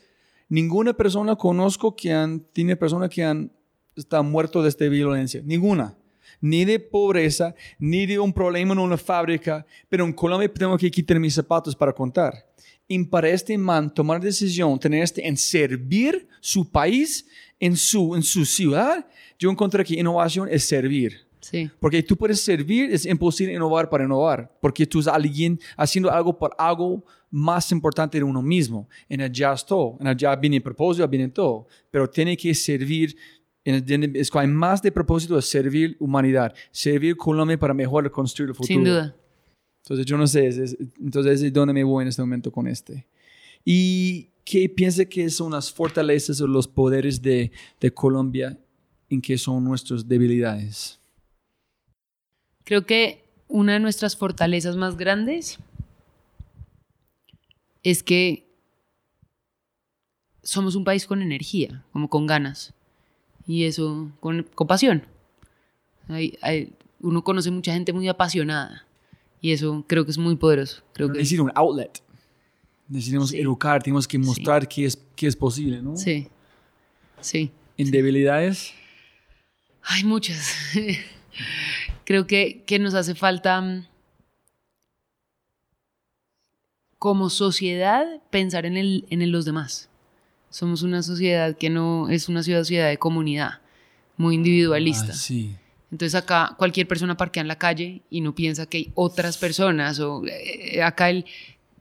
ninguna persona conozco que han, tiene personas que han, están muertos de esta violencia, ninguna. Ni de pobreza, ni de un problema en una fábrica, pero en Colombia tengo que quitar mis zapatos para contar. Y para este man tomar decisión, tener este en servir su país, en su, en su ciudad, yo encontré que innovación es servir. Sí. Porque tú puedes servir, es imposible innovar para innovar, porque tú estás alguien haciendo algo por algo más importante de uno mismo. En allá es todo, en allá viene el propósito, viene todo, pero tiene que servir, es que hay más de propósito de servir humanidad, servir Colombia para mejor construir el futuro. Sin duda. Entonces yo no sé, es- es- entonces es donde me voy en este momento con este. ¿Y qué piensa que son las fortalezas o los poderes de, de Colombia en qué son nuestras debilidades? Creo que una de nuestras fortalezas más grandes es que somos un país con energía, como con ganas. Y eso, con, con pasión. Hay- hay- uno conoce mucha gente muy apasionada. Y eso creo que es muy poderoso. Creo que, Necesita un outlet. Necesitamos Sí. educar, tenemos que mostrar que, es, que es posible, ¿no? sí. Sí. En debilidades, Hay muchas. Creo que, que nos hace falta mm, como sociedad pensar en, el, en el los demás. Somos una sociedad que no es una sociedad de comunidad, muy individualista. Ah, sí. Entonces acá cualquier persona parquea en la calle y no piensa que hay otras personas o eh, acá el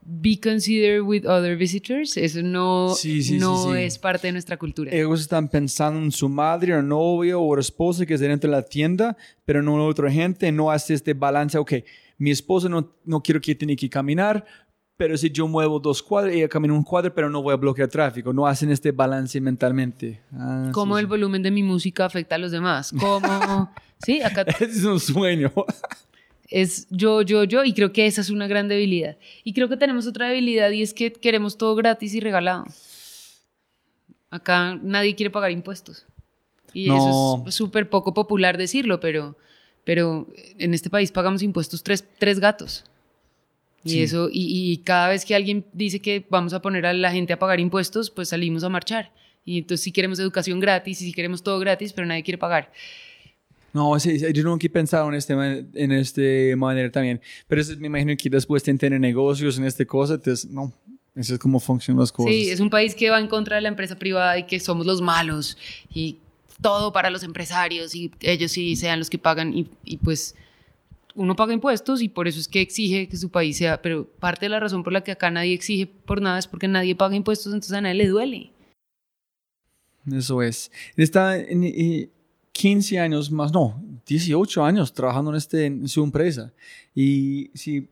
be considered with other visitors, eso no, Sí, sí, no sí. es parte de nuestra cultura. Ellos están pensando en su madre o novio o esposa que está dentro de la tienda, pero no en otra gente. No hace este balance. Ok, mi esposa no, no quiero que tiene que caminar, pero si yo muevo dos cuadras, ella camina un cuadro, pero no voy a bloquear tráfico. No hacen este balance mentalmente. Ah, Cómo sí, el volumen de mi música afecta a los demás. Cómo... sí, acá sí. Es un sueño. es yo, yo, yo, y creo que esa es una gran debilidad. Y creo que tenemos otra debilidad y es que queremos todo gratis y regalado. Acá nadie quiere pagar impuestos. Y No. eso es súper poco popular decirlo, pero, pero en este país pagamos impuestos tres, tres gatos. Y Sí. eso, y, y cada vez que alguien dice que vamos a poner a la gente a pagar impuestos, pues salimos a marchar. Y entonces sí queremos educación gratis y sí queremos todo gratis, pero nadie quiere pagar. No, sí, sí, yo nunca he pensado en este, en este manera también. Pero eso, me imagino que después de tener negocios en esta cosa, entonces, no, eso es como funcionan las cosas. Sí, es un país que va en contra de la empresa privada y que somos los malos y todo para los empresarios y ellos sí sean los que pagan y, y pues uno paga impuestos y por eso es que exige que su país sea, pero parte de la razón por la que acá nadie exige por nada es porque nadie paga impuestos, entonces a nadie le duele. Eso es. Está en, en 15 años más, no, 18 años trabajando en, este, en su empresa. Y sí,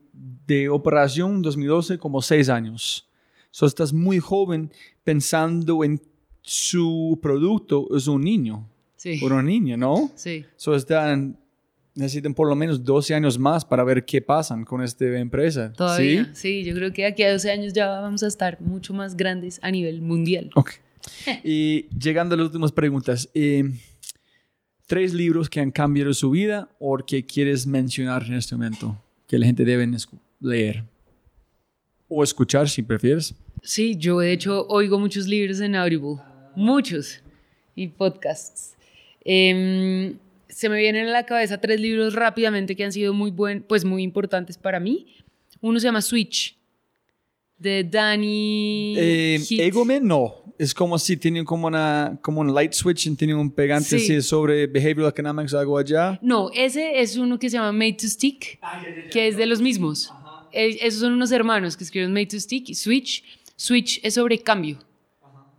de operación 2012, como 6 años. So, estás muy joven pensando en su producto, es un niño Sí, o una niña, ¿no? sí. So, están, necesitan por lo menos 12 años más para ver qué pasan con esta empresa. Todavía, ¿Sí? sí, yo creo que aquí a 12 años ya vamos a estar mucho más grandes a nivel mundial. Ok. Y llegando a las últimas preguntas. eh, tres libros que han cambiado su vida o que quieres mencionar en este momento que la gente debe leer o escuchar si prefieres. Sí, yo de hecho oigo muchos libros en Audible, muchos, y podcasts. Em, se me vienen a la cabeza tres libros rápidamente que han sido muy buen, pues muy importantes para mí. Uno se llama Switch, de Danny Eh. Egoman no. Es como si tienen como, una, como un light switch y tienen un pegante Sí. así sobre behavioral economics o algo allá. No, ese es uno que se llama Made to Stick, que es de los mismos. Esos son unos hermanos que escribieron Made to Stick y Switch. Switch es sobre cambio,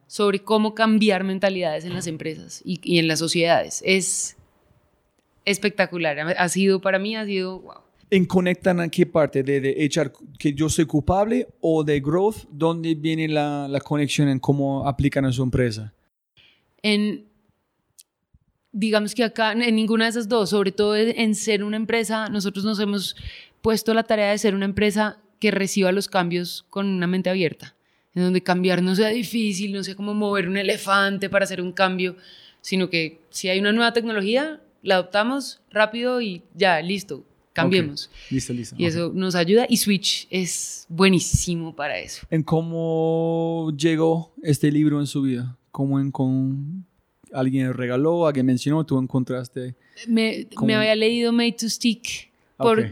sobre cómo cambiar mentalidades en las empresas y, y en las sociedades. Es espectacular. Ha sido para mí, ha sido wow. ¿En conectan a qué parte? ¿De, de echar que yo soy culpable o de growth? ¿Dónde viene la, la conexión en cómo aplican a su empresa? En, digamos que acá, en ninguna de esas dos, sobre todo en ser una empresa, nosotros nos hemos puesto la tarea de ser una empresa que reciba los cambios con una mente abierta, en donde cambiar no sea difícil, no sea como mover un elefante para hacer un cambio, sino que si hay una nueva tecnología, la adoptamos rápido y ya, listo, cambiemos. Ok. Listo, listo. Y eso nos ayuda y Switch es buenísimo para eso. ¿En cómo llegó este libro en su vida? ¿Cómo en, con, alguien regaló, alguien mencionó, tú encontraste? Me, me había leído Made to Stick. Por, Ok.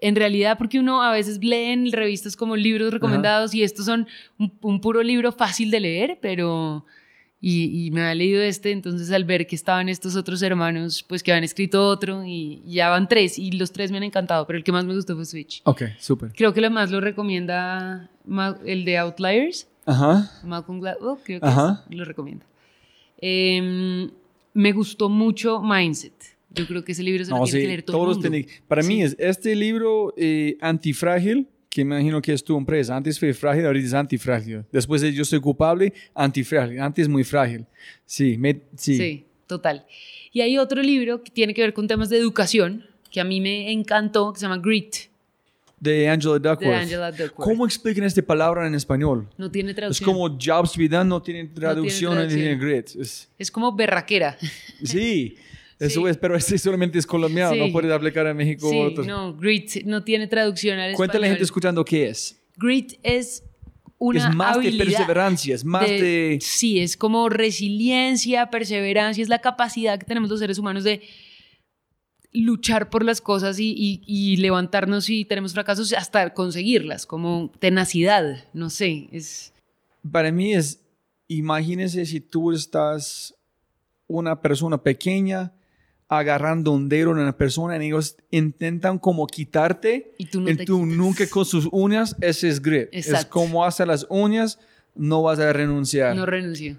En realidad, porque uno a veces lee en revistas como libros recomendados y estos son un, un puro libro fácil de leer, pero... Y, y me había leído este, entonces al ver que estaban estos otros hermanos, pues que habían escrito otro y ya van tres y los tres me han encantado, pero el que más me gustó fue Switch. Ok, súper. Creo que lo más lo recomienda el de Outliers, Ajá. Malcolm Gladwell, creo que Ajá. es, lo recomienda. Em, me gustó mucho Mindset. Yo creo que ese libro se lo No, tiene sí, que leer todo el todos mundo. tienen- Para mí Sí. es este libro eh, antifrágil, que me imagino que es tu empresa. Antes fue frágil, ahorita es antifrágil. Después de yo soy culpable, antifrágil. Antes muy frágil. Sí, me- sí. Sí, total. Y hay otro libro que tiene que ver con temas de educación, que a mí me encantó, que se llama Grit, De Angela de Duckworth. Angela Duckworth. ¿Cómo explican esta palabra en español? No tiene Es traducción. como jobs done, no tiene traducción, no tiene, traducción. grit. Es- Es como berraquera. sí, eso Sí. es, pero este solamente es colombiano, Sí. no puedes aplicar a México. Sí, otro. no, Grit no tiene traducción al Cuéntale a la gente escuchando qué es. Grit es una es más habilidad de perseverancia, es más de... Sí, es como resiliencia, perseverancia, es la capacidad que tenemos los seres humanos de luchar por las cosas y, y- y levantarnos si tenemos fracasos hasta conseguirlas, como tenacidad, no sé, es... Para mí es, imagínese si tú estás una persona pequeña agarrando un dedo en una persona y ellos intentan como quitarte Y tú no te tú quitas. nunca con sus uñas, ese es grit. Es como hace las uñas, no vas a renunciar. No renuncio.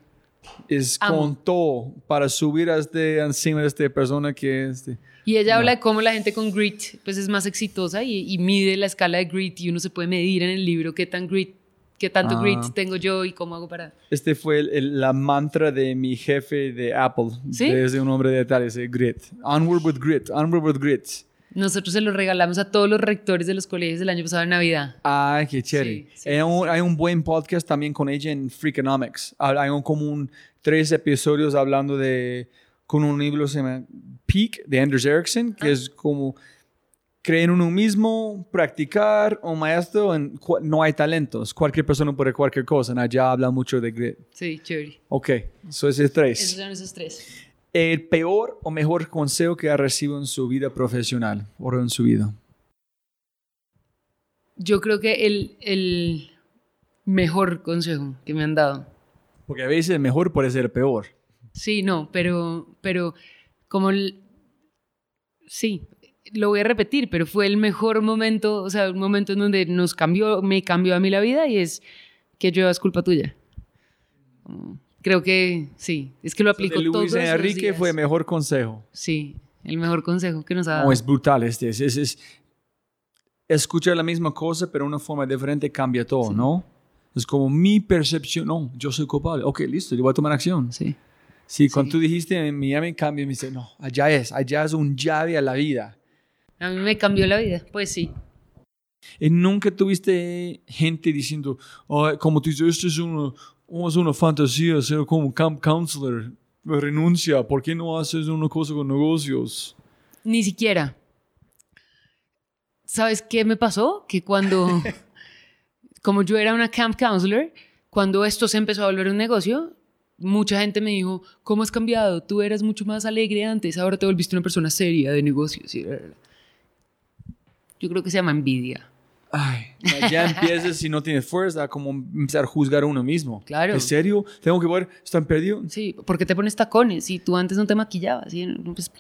es Amo. con todo para subir a este, encima de esta persona que este. Y ella habla de cómo la gente con grit pues es más exitosa y, y mide la escala de grit y uno se puede medir en el libro qué tan grit, qué tanto Ah. grit tengo yo y cómo hago para. Este fue el- el- la mantra de mi jefe de Apple. ¿Sí? Desde un hombre de detalles, eh, grit. Onward with grit, onward with grit. Nosotros se lo regalamos a todos los rectores de los colegios del año pasado de Navidad. Ay, qué chévere. Sí, sí, hay, un, hay un buen podcast también con ella en Freakonomics. Hay un, como un, tres episodios hablando de, con un libro que se llama Peak de Anders Ericsson, que es como creer en uno mismo, practicar, un maestro, en, no hay talentos. Cualquier persona puede cualquier cosa. Allá habla mucho de grit. Sí, chévere. Ok, eso es el tres. Esos son esos tres. El peor o mejor consejo que ha recibido en su vida profesional o en su vida. Yo creo que el, el mejor consejo que me han dado. Porque a veces el mejor puede ser el peor. Sí, no, pero, pero como el- sí, lo voy a repetir, pero fue el mejor momento, o sea, un momento en donde nos cambió, me cambió a mí la vida y es que yo es culpa tuya. Creo que sí, es que lo aplico de todos Luis los Enrique días. fue el mejor consejo. Sí, el mejor consejo que nos ha dado. No, es brutal este. Es, es, es- escuchar la misma cosa, pero de una forma diferente cambia todo, ¿no? Es como mi percepción. No, yo soy culpable. Ok, listo, yo voy a tomar acción. Sí. Sí, cuando tú dijiste en Miami cambio, me dice, no, allá es, allá es un llave a la vida. A mí me cambió la vida, pues sí. Y nunca tuviste gente diciendo, "Ay, como tú dices, esto es una, es una fantasía, ser como camp counselor. Renuncia, ¿por qué no haces una cosa con negocios? Ni siquiera. ¿Sabes qué me pasó? Que cuando, como yo era una camp counselor, cuando esto se empezó a volver un negocio, mucha gente me dijo, ¿cómo has cambiado? Tú eras mucho más alegre antes, ahora te volviste una persona seria de negocios. y bla, bla, bla". Yo creo que se llama envidia. Ay, ya empiezas si no tienes fuerza a como empezar a juzgar a uno mismo. Claro. ¿En serio? ¿Tengo que ver? ¿Están perdidos? Sí, ¿por qué te pones tacones? Si tú antes no te maquillabas. ¿sí? Pues,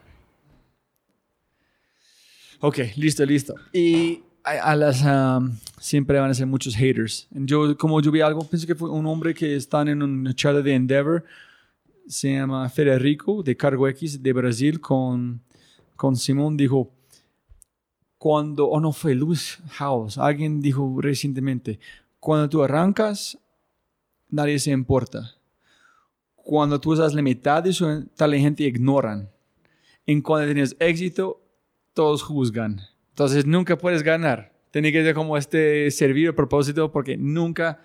Ok, listo, listo. Y a, a las... um, siempre van a ser muchos haters. Yo, como yo vi algo, pensé que fue un hombre que está en una charla de Endeavor, se llama Federico, de Cargo X, de Brasil, con, con Simón, dijo, cuando, o no fue Luis House, alguien dijo recientemente, cuando tú arrancas, nadie se importa. Cuando tú estás la mitad de eso, tal gente ignoran. En cuando tienes éxito, todos juzgan. Entonces nunca puedes ganar. Tienes que ser como este servir a propósito porque nunca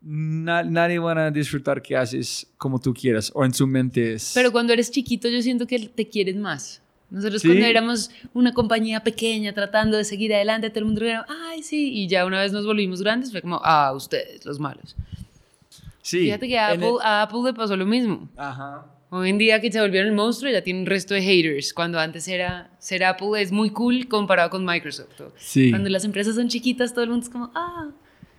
na- nadie van a disfrutar que haces como tú quieras o en su mente es. Pero cuando eres chiquito yo siento que te quieres más. Nosotros ¿Sí? cuando éramos una compañía pequeña tratando de seguir adelante, todo el mundo era, ay, sí, y ya una vez nos volvimos grandes, fue como, ah, ustedes, los malos. sí, Fíjate que a Apple, el- a Apple le pasó lo mismo. Ajá. Hoy en día que se volvieron el monstruo ya tiene un resto de haters, cuando antes era, ser Apple es muy cool comparado con Microsoft. Sí. Cuando las empresas son chiquitas, todo el mundo es como, ah,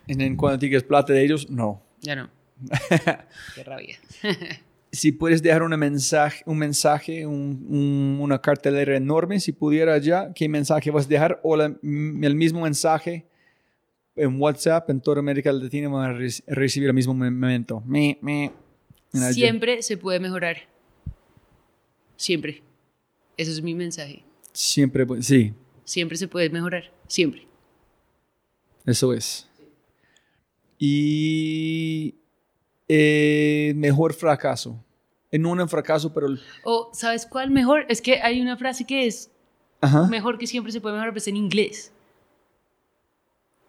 En, en cuando tienes plata de ellos, no. ya no. Qué rabia. si puedes dejar una mensaje, un mensaje, un- un- una cartelera enorme, si pudiera ya, ¿qué mensaje vas a dejar? O la- el mismo mensaje en WhatsApp en toda América Latina van a re- recibir el mismo me- momento. Me, me. Siempre se puede mejorar. Siempre. Ese es mi mensaje. Siempre, pu- sí, Siempre se puede mejorar. Siempre. eso es. Y eh, mejor fracaso. No un fracaso, pero... el- O, ¿sabes cuál mejor? Es que hay una frase que es Ajá. mejor que siempre se puede mejorar, pero es en inglés.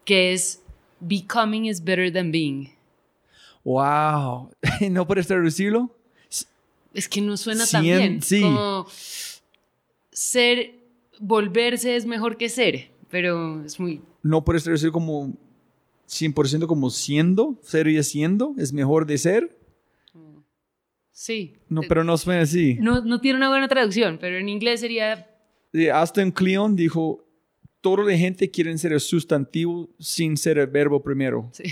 Que es Becoming is better than being. Wow. ¿No puedes traducirlo? Es que no suena tan bien. sí. Como ser, volverse es mejor que ser, pero es muy... no puedes traducir como 100% como siendo, ser y siendo, es mejor de ser. Sí. No, Eh, pero no suena así. no, no tiene una buena traducción, pero en inglés sería... Sí, Aston Cleon dijo, toda la gente quiere ser el sustantivo sin ser el verbo primero. Sí.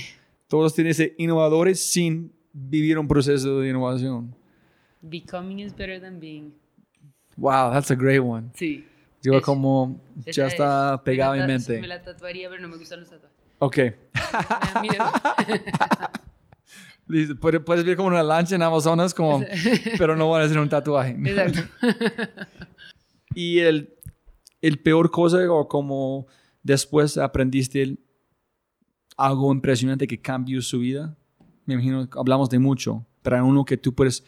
Todos tienen que ser innovadores sin vivir un proceso de innovación. Becoming is better than being. Wow, that's a great one. Sí. Yo Eso. como ya está es. pegado en ta- Me mente. la tatuaría, pero no me gustan los tatuajes. Ok. Listo. Puedes, puedes ver como una lancha en Amazonas, como, pero no van a hacer un tatuaje. Exacto. Y el, el peor cosa, o como después aprendiste el- algo impresionante que cambió su vida. Me imagino, que hablamos de mucho, pero hay uno que tú puedes,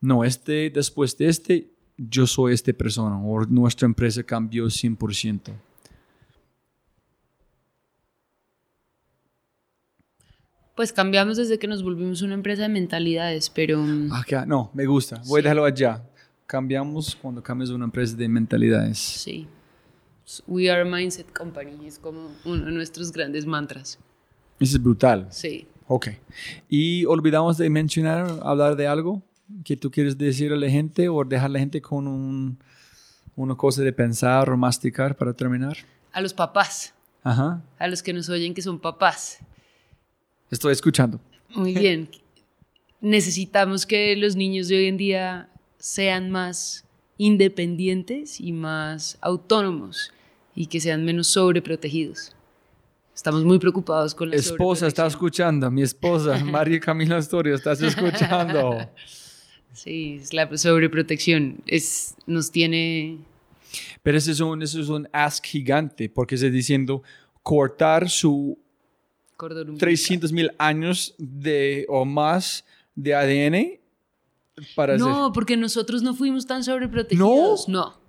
no, este, después de este, yo soy esta persona, o nuestra empresa cambió 100%. Pues cambiamos desde que nos volvimos una empresa de mentalidades, pero mm, Acá, no, me gusta, voy a Sí. dejarlo allá. Cambiamos cuando cambias una empresa de mentalidades. sí. We are a mindset company, es como uno de nuestros grandes mantras. Eso es brutal. Sí. Ok. Y olvidamos de mencionar, hablar de algo que tú quieres decir a la gente o dejar a la gente con un, una cosa de pensar o masticar para terminar. A los papás, Ajá. a los que nos oyen que son papás. Estoy escuchando. Muy bien. Necesitamos que los niños de hoy en día sean más independientes y más autónomos y que sean menos sobreprotegidos. Estamos muy preocupados con la Esposa, sobreprotección. escuchando. Mi esposa, María Camila Astoria, estás escuchando. Sí, es la sobreprotección. Es, nos tiene... Pero ese es un, ese es un ask gigante porque está diciendo cortar su. 300 mil años de, o más de ADN para hacer- No, porque nosotros no fuimos tan sobreprotegidos. No.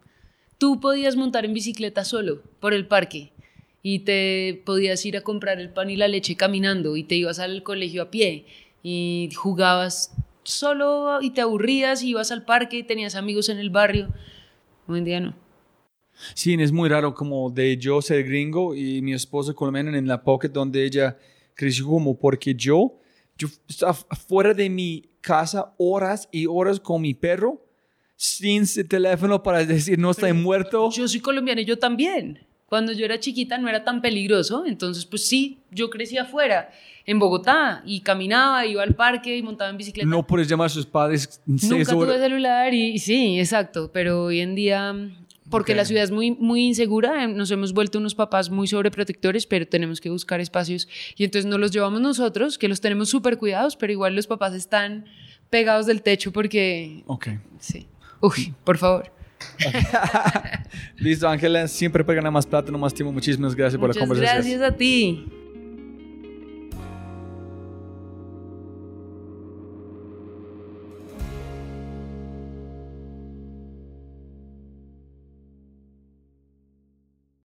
Tú podías montar en bicicleta solo por el parque y te podías ir a comprar el pan y la leche caminando y te ibas al colegio a pie y jugabas solo y te aburrías y ibas al parque y tenías amigos en el barrio. Hoy en día no. Sí, es muy raro como de yo ser gringo y mi esposa colombiana en la pocket donde ella creció como porque yo, yo estaba fuera de mi casa horas y horas con mi perro sin teléfono para decir no estoy muerto. Yo soy colombiana y yo también. Cuando yo era chiquita no era tan peligroso, entonces pues sí, yo crecí afuera, en Bogotá, y caminaba, iba al parque y montaba en bicicleta. No puedes llamar a sus padres Nunca tuve celular y y sí, exacto, pero hoy en día, porque Ok. la ciudad es muy, muy insegura, eh, nos hemos vuelto unos papás muy sobreprotectores, pero tenemos que buscar espacios y entonces nos los llevamos nosotros, que los tenemos súper cuidados, pero igual los papás están pegados del techo porque, Ok. sí, uy, por favor. Listo, Ángela. Siempre para ganar más plata, no más tiempo. Muchísimas gracias por la Muchas conversación. gracias a ti.